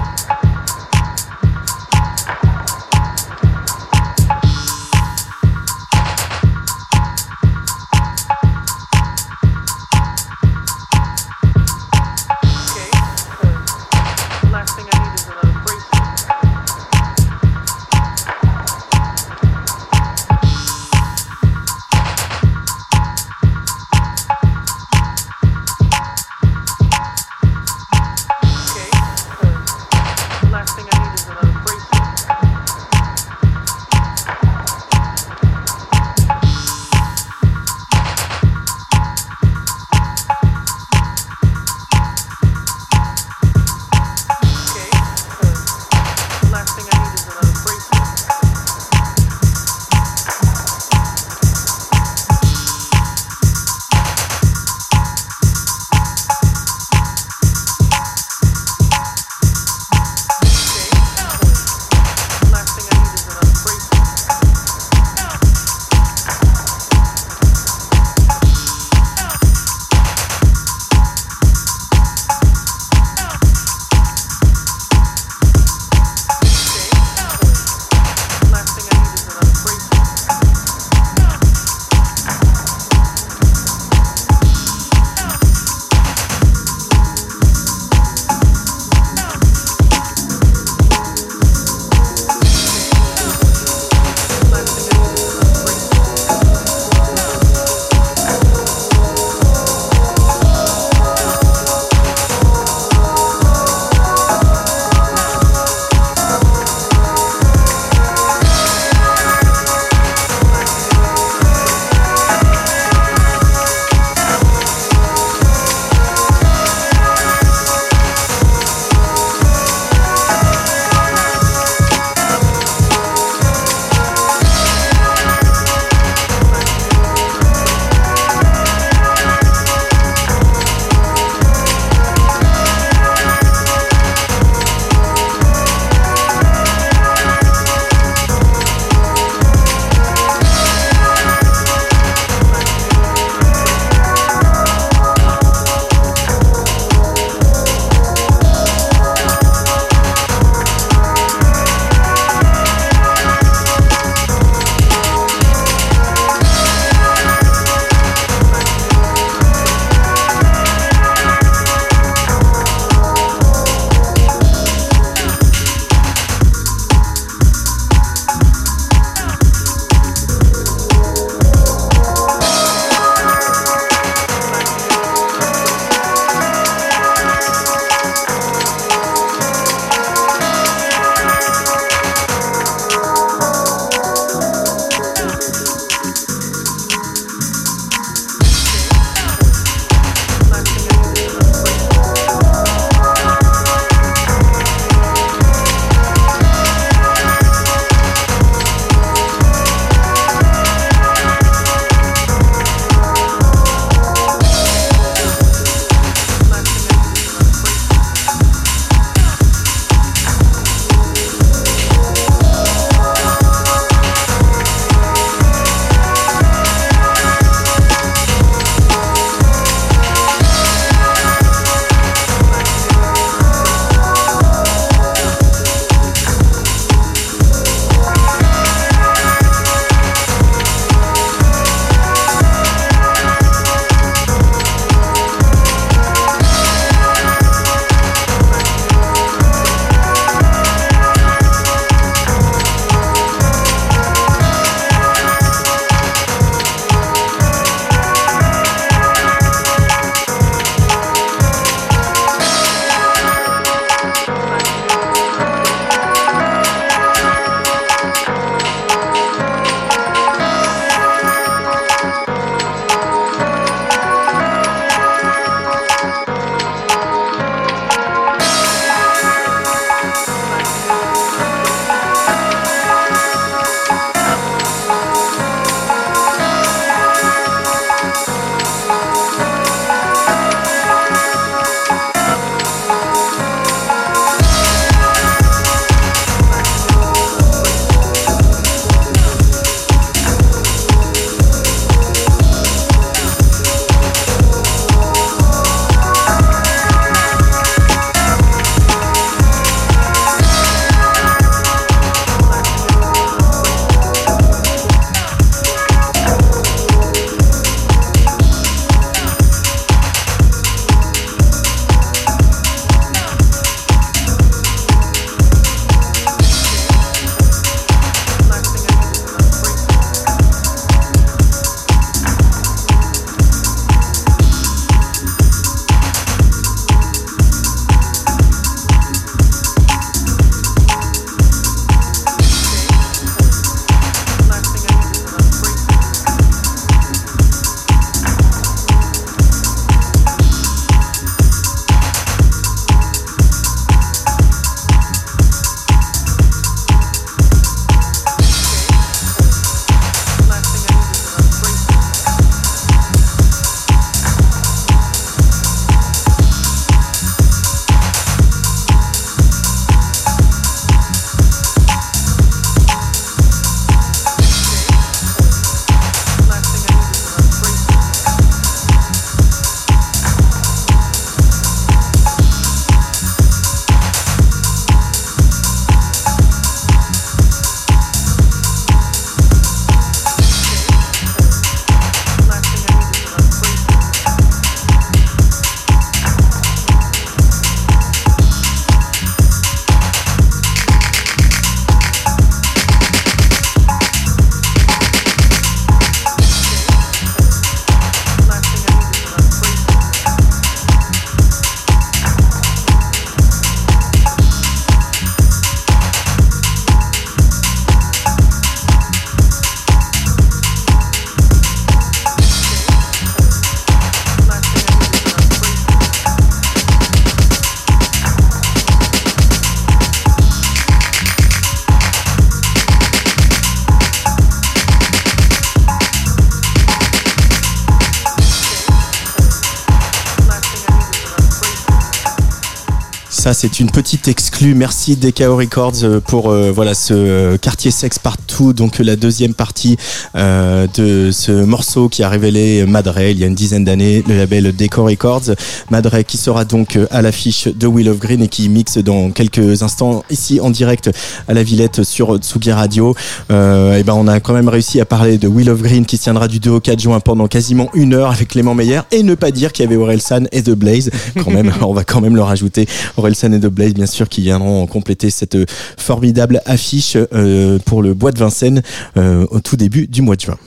C'est une petite exclue. Merci DKO Records euh, pour euh, voilà ce euh, quartier sexe Donc la deuxième partie euh, de ce morceau qui a révélé Madre il y a une dizaine d'années, le label DKO Records. Madre qui sera donc euh, à l'affiche de Will of Green et qui mixe dans quelques instants ici en direct à la Villette sur Tsugi Radio. Euh, et ben on a quand même réussi à parler de Will of Green qui se tiendra du 2 au 4 juin pendant quasiment une heure avec Clément Meyer et ne pas dire qu'il y avait Orelsan et The Blaze. (laughs) Quand même, on va quand même le rajouter. Orelsan et The Blaze, bien sûr, qui viendront compléter cette formidable affiche euh, pour le Bois de Vincennes euh, au tout début du mois de juin.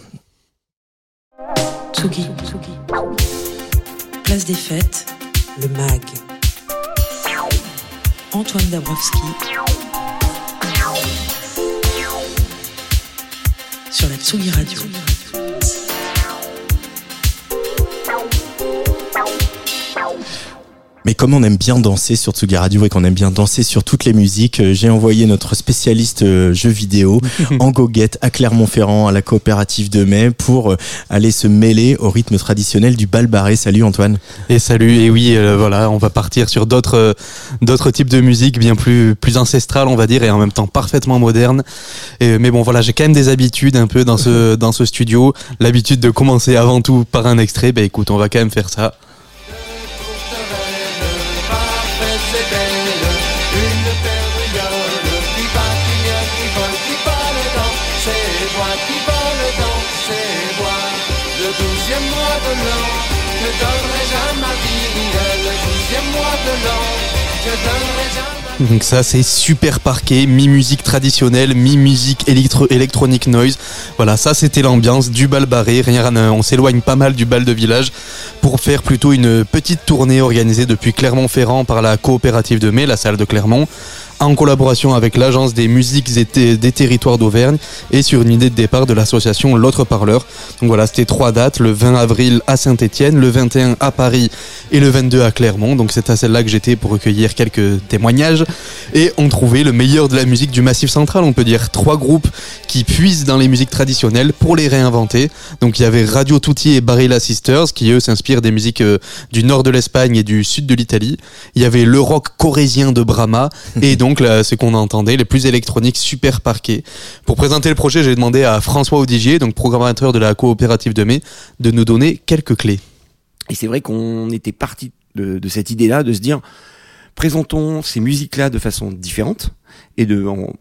Tsugi. Place des fêtes, le MAG. Antoine Dabrowski. Sur la Tsugi Radio. Mais comme on aime bien danser sur Tsugi Radio et qu'on aime bien danser sur toutes les musiques, euh, j'ai envoyé notre spécialiste euh, jeux vidéo (laughs) en goguette à Clermont-Ferrand, à la coopérative de mai, pour euh, aller se mêler au rythme traditionnel du bal barré. Salut Antoine. Et salut, et oui, euh, voilà, on va partir sur d'autres euh, d'autres types de musique bien plus plus ancestrales, on va dire, et en même temps parfaitement modernes. Et, mais bon, voilà, j'ai quand même des habitudes un peu dans ce (laughs) dans ce studio, l'habitude de commencer avant tout par un extrait. Ben écoute, on va quand même faire ça. Donc ça c'est super parquet, mi-musique traditionnelle, mi-musique électro électronique noise. Voilà, ça c'était l'ambiance du bal barré. Rien, on s'éloigne pas mal du bal de village pour faire plutôt une petite tournée organisée depuis Clermont-Ferrand par la coopérative de mai, la salle de Clermont en collaboration avec l'agence des musiques et des territoires d'Auvergne et sur une idée de départ de l'association L'autre Parleur. Donc voilà, c'était trois dates, le 20 avril à Saint-Étienne, le 21 à Paris et le 22 à Clermont. Donc c'est à celle-là que j'étais pour recueillir quelques témoignages et on trouvait le meilleur de la musique du Massif Central, on peut dire trois groupes qui puisent dans les musiques traditionnelles pour les réinventer. Donc il y avait Radio Tutti et Barilla Sisters qui eux s'inspirent des musiques euh, du nord de l'Espagne et du sud de l'Italie. Il y avait le rock corésien de Brahma et (laughs) là, c'est qu'on entendait les plus électroniques super parqués. Pour présenter le projet, j'ai demandé à François Audigier, donc programmateur de la coopérative de mai, de nous donner quelques clés. Et c'est vrai qu'on était parti de, cette idée-là, de se dire, présentons ces musiques-là de façon différente et de, en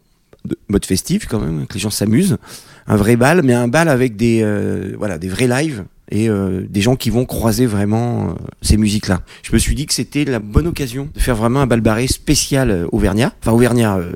de mode festif quand même, que les gens s'amusent. Un vrai bal, mais un bal avec des, euh, voilà, des vrais lives et euh, des gens qui vont croiser vraiment euh, ces musiques-là. Je me suis dit que c'était la bonne occasion de faire vraiment un bal barré spécial euh, Auvergnat, enfin Auvergnat euh,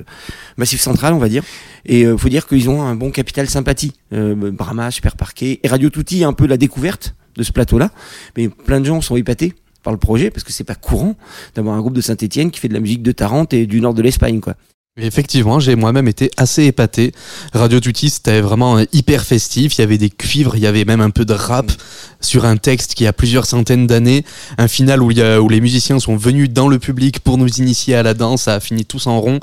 Massif Central, on va dire. Et euh, faut dire qu'ils ont un bon capital sympathie. Euh, Brahma, Super Parquet et Radio Tutti, un peu la découverte de ce plateau-là. Mais plein de gens sont épatés par le projet parce que c'est pas courant d'avoir un groupe de Saint-Etienne qui fait de la musique de Tarente et du nord de l'Espagne, quoi. Effectivement, j'ai moi-même été assez épaté. Radio Tutti, c'était vraiment euh, hyper festif. Il y avait des cuivres, il y avait même un peu de rap sur un texte qui a plusieurs centaines d'années. Un final où, il y a, où les musiciens sont venus dans le public pour nous initier à la danse. Ça a fini tous en rond.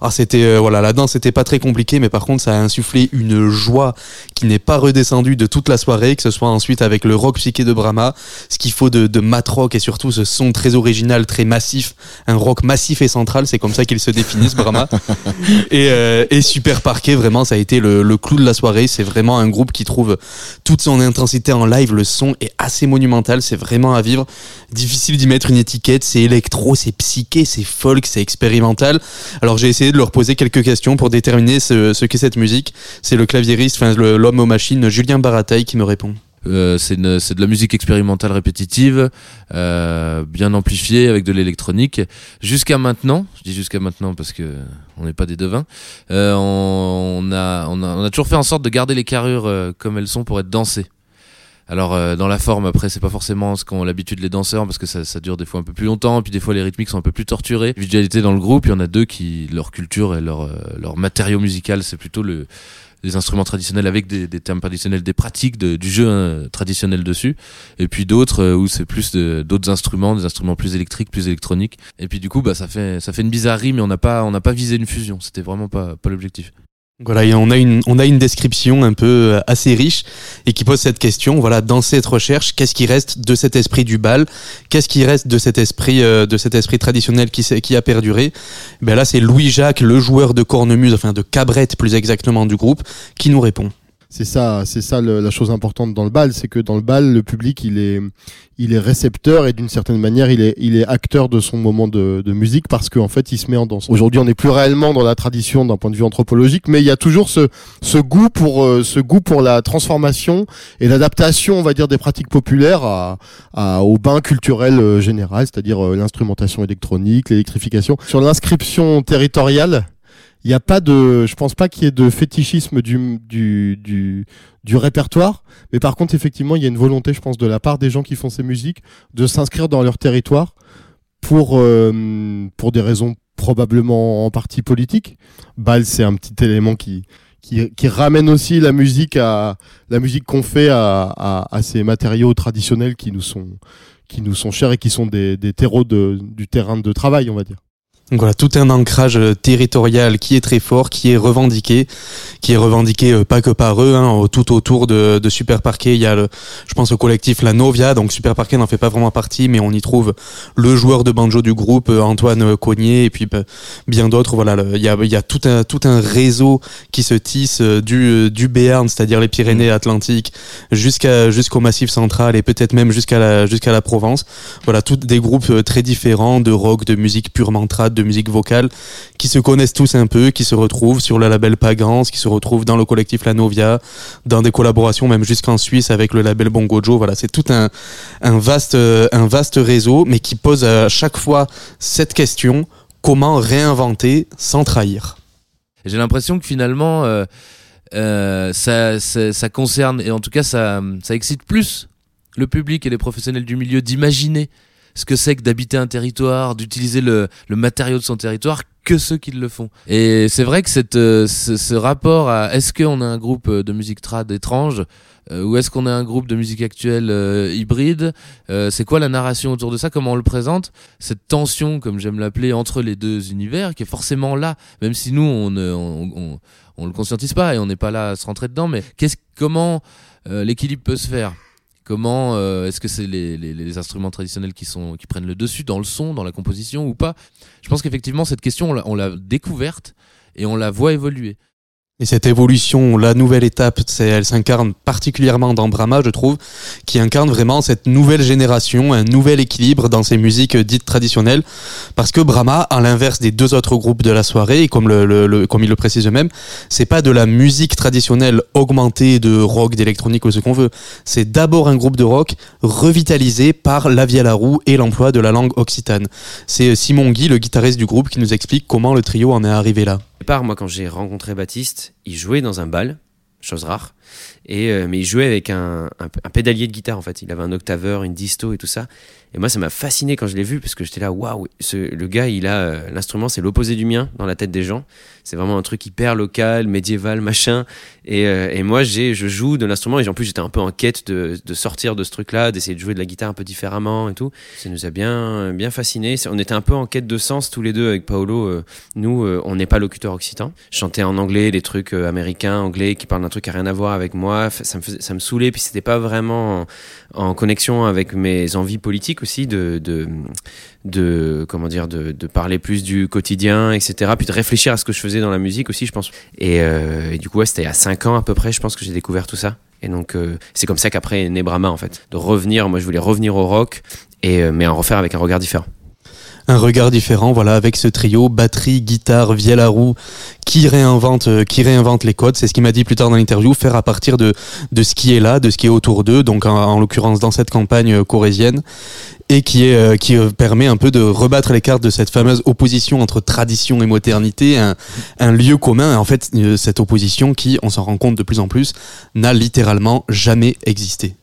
Ah, c'était euh, voilà, la danse c'était pas très compliqué, mais par contre, ça a insufflé une joie qui n'est pas redescendue de toute la soirée, que ce soit ensuite avec le rock psyché de Brahma, ce qu'il faut de, de mat rock et surtout ce son très original, très massif, un rock massif et central. C'est comme ça qu'ils se définissent, Brahma (laughs) (laughs) et, euh, et super parquet vraiment ça a été le, le clou de la soirée. C'est vraiment un groupe qui trouve toute son intensité en live. Le son est assez monumental. C'est vraiment à vivre. Difficile d'y mettre une étiquette. C'est électro c'est psyché c'est folk c'est expérimental. Alors j'ai essayé de leur poser quelques questions pour déterminer ce, ce qu'est cette musique. C'est le claviériste enfin l'homme aux machines Julien Barataille qui me répond Euh, c'est de la musique expérimentale répétitive, euh, bien amplifiée avec de l'électronique. Jusqu'à maintenant, je dis jusqu'à maintenant parce que on n'est pas des devins, euh, on, a, toujours fait en sorte de garder les carrures comme elles sont pour être dansées. Alors dans la forme après c'est pas forcément ce qu'ont l'habitude les danseurs parce que ça, dure des fois un peu plus longtemps puis des fois les rythmiques sont un peu plus torturés. Visualité dans le groupe, il y en a deux qui leur culture et leur leur matériau musical c'est plutôt le des instruments traditionnels avec des, des termes traditionnels, des pratiques de- du jeu hein, traditionnel dessus, et puis d'autres euh, où c'est plus d'autres instruments, des instruments plus électriques, plus électroniques. Et puis du coup, bah ça fait ça fait une bizarrerie, mais on n'a pas on n'a pas visé une fusion. C'était vraiment pas pas l'objectif. Voilà, on a une on a une description un peu euh, assez riche et qui pose cette question. Voilà, dans cette recherche, qu'est-ce qui reste de cet esprit du bal? Qu'est-ce qui reste de cet esprit euh, de cet esprit traditionnel qui qui a perduré? Ben là, c'est Louis Jacques, le joueur de cornemuse, enfin de cabrette plus exactement du groupe, qui nous répond. C'est ça, c'est ça le- la chose importante dans le bal, c'est que dans le bal, le public, il est, il est récepteur et d'une certaine manière, il est, il est acteur de son moment de, de musique parce qu'en fait, il se met en danse. Aujourd'hui, on n'est plus réellement dans la tradition d'un point de vue anthropologique, mais il y a toujours ce, ce goût pour, euh, ce goût pour la transformation et l'adaptation, on va dire, des pratiques populaires à, à- au bain culturel euh, général, c'est-à-dire euh, l'instrumentation électronique, l'électrification. Sur l'inscription territoriale, il n'y a pas de, je pense pas qu'il y ait de fétichisme du, du, du, du répertoire, mais par contre, effectivement, il y a une volonté, je pense, de la part des gens qui font ces musiques de s'inscrire dans leur territoire pour, euh, pour des raisons probablement en partie politiques. Bal, c'est un petit élément qui, qui, ramène aussi la musique à, la musique qu'on fait à, à, ces matériaux traditionnels qui nous sont, qui nous sont chers et qui sont des, des terreaux du terrain de travail, on va dire. Donc voilà, tout un ancrage euh, territorial qui est très fort, qui est revendiqué, qui est revendiqué euh, pas que par eux, hein, tout autour de, de Super. Il y a, le, je pense, au collectif La Novia. Donc Super Parquet n'en fait pas vraiment partie, mais on y trouve le joueur de banjo du groupe, euh, Antoine Cognier, et puis bah, bien d'autres. Voilà, il y a, il y a tout un tout un réseau qui se tisse du du Béarn, c'est-à-dire les Pyrénées-Atlantiques, jusqu'à jusqu'au Massif central et peut-être même jusqu'à la jusqu'à la Provence. Voilà, tous des groupes très différents de rock, de musique purement trad, de musique vocale, qui se connaissent tous un peu, qui se retrouvent sur le label Pagans, qui se retrouvent dans le collectif La Novia, dans des collaborations même jusqu'en Suisse avec le label Bongojo. Voilà, c'est tout un, euh, vaste réseau, mais qui pose à chaque fois cette question comment réinventer sans trahir? J'ai l'impression que finalement, euh, euh, ça, concerne, et en tout cas, ça excite plus le public et les professionnels du milieu d'imaginer ce que c'est que d'habiter un territoire, d'utiliser le, le matériau de son territoire que ceux qui le font. Et c'est vrai que cette, euh, ce, ce rapport à est-ce qu'on a un groupe de musique trad étrange euh, ou est-ce qu'on a un groupe de musique actuelle euh, hybride Euh, C'est quoi la narration autour de ça Comment on le présente Cette tension, comme j'aime l'appeler, entre les deux univers, qui est forcément là, même si nous on ne on, on, on le conscientise pas et on n'est pas là à se rentrer dedans. Mais qu'est-ce, comment euh, l'équilibre peut se faire? Comment euh, est-ce que c'est les, les, instruments traditionnels qui sont qui prennent le dessus dans le son, dans la composition ou pas? Je pense qu'effectivement cette question on l'a découverte et on la voit évoluer. Et cette évolution, la nouvelle étape, elle s'incarne particulièrement dans Brahma, je trouve, qui incarne vraiment cette nouvelle génération, un nouvel équilibre dans ces musiques dites traditionnelles. Parce que Brahma, à l'inverse des deux autres groupes de la soirée, et comme, le, le- le- comme ils le eux-mêmes, c'est pas de la musique traditionnelle augmentée de rock, d'électronique ou ce qu'on veut. C'est d'abord un groupe de rock revitalisé par la vie à la roue et l'emploi de la langue occitane. C'est Simon Guy, le guitariste du groupe, qui nous explique comment le trio en est arrivé là. Départ, moi, quand j'ai rencontré Baptiste, il jouait dans un bal, chose rare. Et, euh, mais il jouait avec un, un, pédalier de guitare, en fait. Il avait un octaveur, une disto et tout ça. Et moi, ça m'a fasciné quand je l'ai vu, parce que j'étais là, waouh, le gars, il a euh, l'instrument, c'est l'opposé du mien dans la tête des gens. C'est vraiment un truc hyper local, médiéval, machin. Et, euh, et moi, je joue de l'instrument, et en plus, j'étais un peu en quête de, de sortir de ce truc-là, d'essayer de jouer de la guitare un peu différemment et tout. Ça nous a bien, bien fascinés. C'est- On était un peu en quête de sens tous les deux avec Paolo. nous, on n'est pas locuteur occitan. Je chantais en anglais des trucs américains, anglais, qui parlent d'un truc a rien à voir avec moi. Ça me, ça me saoulait, puis c'était pas vraiment en, connexion avec mes envies politiques aussi de, de, de comment dire, de, de parler plus du quotidien, etc. Puis de réfléchir à ce que je faisais dans la musique aussi, je pense. Et, euh, du coup, ouais, c'était à 5 ans à peu près, je pense que j'ai découvert tout ça. Et donc, euh, c'est comme ça qu'après est en fait. De revenir, moi, je voulais revenir au rock, et, euh, mais en refaire avec un regard différent. Un regard différent voilà avec ce trio batterie guitare vielle à roue qui réinvente euh, qui réinvente les codes. C'est ce qu'il m'a dit plus tard dans l'interview faire à partir de de ce qui est là de ce qui est autour d'eux donc en, en l'occurrence dans cette campagne euh, corésienne et qui est euh, qui permet un peu de rebattre les cartes de cette fameuse opposition entre tradition et modernité un, un lieu commun. En fait cette opposition qui on s'en rend compte de plus en plus n'a littéralement jamais existé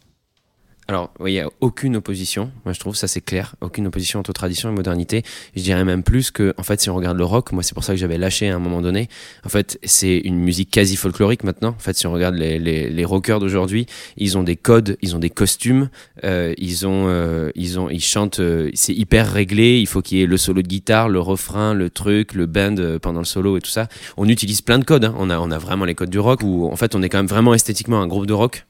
Alors, il y a aucune opposition. Moi, je trouve ça c'est clair. Aucune opposition entre tradition et modernité. Je dirais même plus que, en fait, si on regarde le rock, moi, c'est pour ça que j'avais lâché à un moment donné. En fait, c'est une musique quasi folklorique maintenant. En fait, si on regarde les, les, les rockers d'aujourd'hui, ils ont des codes, ils ont des costumes, euh, ils ont, euh, ils ont, ils chantent. euh, c'est hyper réglé. Il faut qu'il y ait le solo de guitare, le refrain, le truc, le band euh, pendant le solo et tout ça. On utilise plein de codes. hein. On a, on a vraiment les codes du rock. Où en fait, on est quand même vraiment esthétiquement un groupe de rock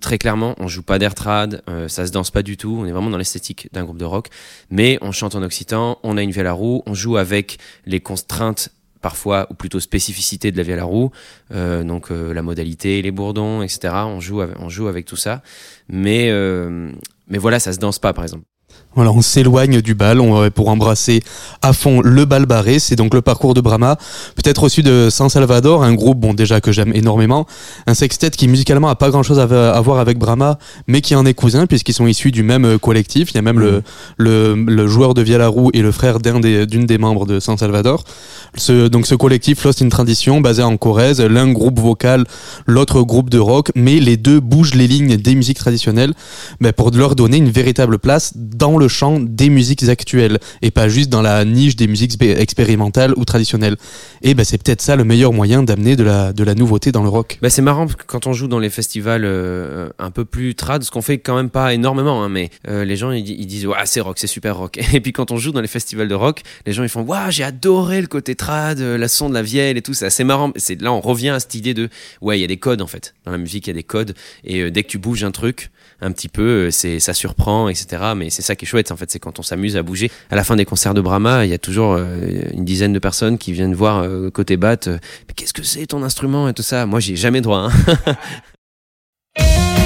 très clairement, on joue pas d'air trad, euh, ça se danse pas du tout, on est vraiment dans l'esthétique d'un groupe de rock, mais on chante en occitan, on a une vielle à roue, on joue avec les contraintes parfois ou plutôt spécificités de la vielle à roue, euh, donc euh, la modalité, les bourdons, etc. On joue avec, tout ça, mais euh, mais voilà, ça se danse pas par exemple. Voilà, on s'éloigne du bal on, pour embrasser à fond le bal barré. C'est donc le parcours de Brahma, peut-être reçu de San Salvador, un groupe bon déjà que j'aime énormément, un sextet qui musicalement a pas grand-chose à, à voir avec Brahma, mais qui en est cousin puisqu'ils sont issus du même euh, collectif. Il y a même le, le, le joueur de roue et le frère d'un des, d'une des membres de San Salvador. Ce, donc ce collectif Lost in Tradition, basé en Corrèze, l'un groupe vocal, l'autre groupe de rock, mais les deux bougent les lignes des musiques traditionnelles ben, pour leur donner une véritable place dans le champ des musiques actuelles et pas juste dans la niche des musiques expé- expérimentales ou traditionnelles. Et ben c'est peut-être ça le meilleur moyen d'amener de la, de la nouveauté dans le rock. Bah, c'est marrant parce que quand on joue dans les festivals euh, un peu plus trad, ce qu'on fait quand même pas énormément, hein, mais euh, les gens ils, di- ils disent ouais c'est rock, c'est super rock. (laughs) Et puis quand on joue dans les festivals de rock, les gens ils font waouh j'ai adoré le côté trad, euh, la son de la vielle et tout, c'est assez marrant. C'est là on revient à cette idée de ouais il y a des codes en fait dans la musique il y a des codes et dès que tu bouges un truc un petit peu, c'est ça surprend etc. Mais c'est ça qui est chouette en fait, c'est quand on s'amuse à bouger. À la fin des concerts de Brahma, il y a toujours euh, une dizaine de personnes qui viennent voir euh, côté batte. euh, qu'est-ce que c'est ton instrument? et tout ça Moi j'ai jamais droit. hein. (laughs)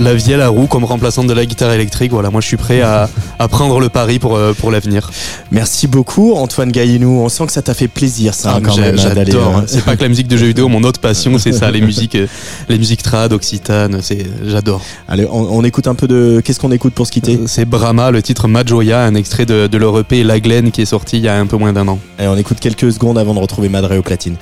La vielle à roue comme remplaçante de la guitare électrique, voilà, moi je suis prêt à, à prendre le pari pour, euh, pour l'avenir. Merci beaucoup Antoine Gaillenou. On sent que ça t'a fait plaisir ça Ah, quand même hein, d'aller. J'adore. euh, hein. C'est pas que la musique de jeux vidéo, mon autre passion, c'est ça, les (laughs) musiques, euh, les musiques trad, occitane, c'est, j'adore. Allez, on, on écoute un peu de. Qu'est-ce qu'on écoute pour se quitter? C'est Brahma, le titre Majoya, un extrait de, de leur EP La Glen qui est sorti il y a un peu moins d'un an. Allez, on écoute quelques secondes avant de retrouver Madré au platine.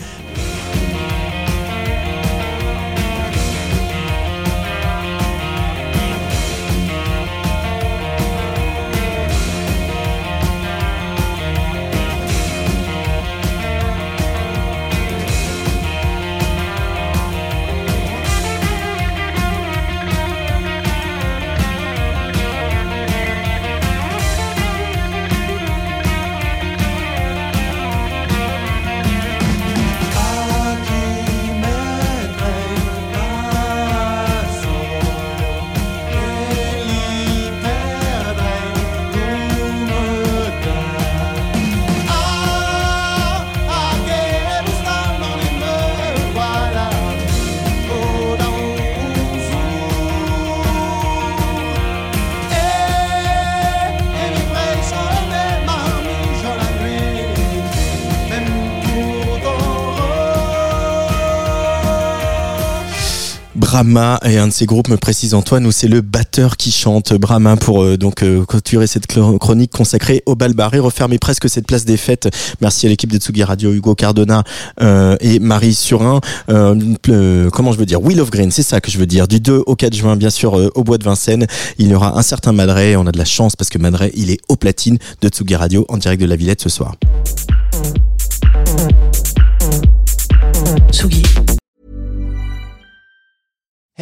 Brahma et un de ces groupes me précise Antoine où c'est le batteur qui chante Brahma pour euh, donc euh, clôturer cette chronique consacrée au bal barré refermer presque cette place des fêtes. Merci à l'équipe de Tsugi Radio Hugo Cardona euh, et Marie Surin. Euh, euh, comment je veux dire? Wheel of Green c'est ça que je veux dire. Du 2 au 4 juin bien sûr euh, au bois de Vincennes. Il y aura un certain Madré on a de la chance parce que Madré il est au platine de Tsugi Radio en direct de la Villette ce soir.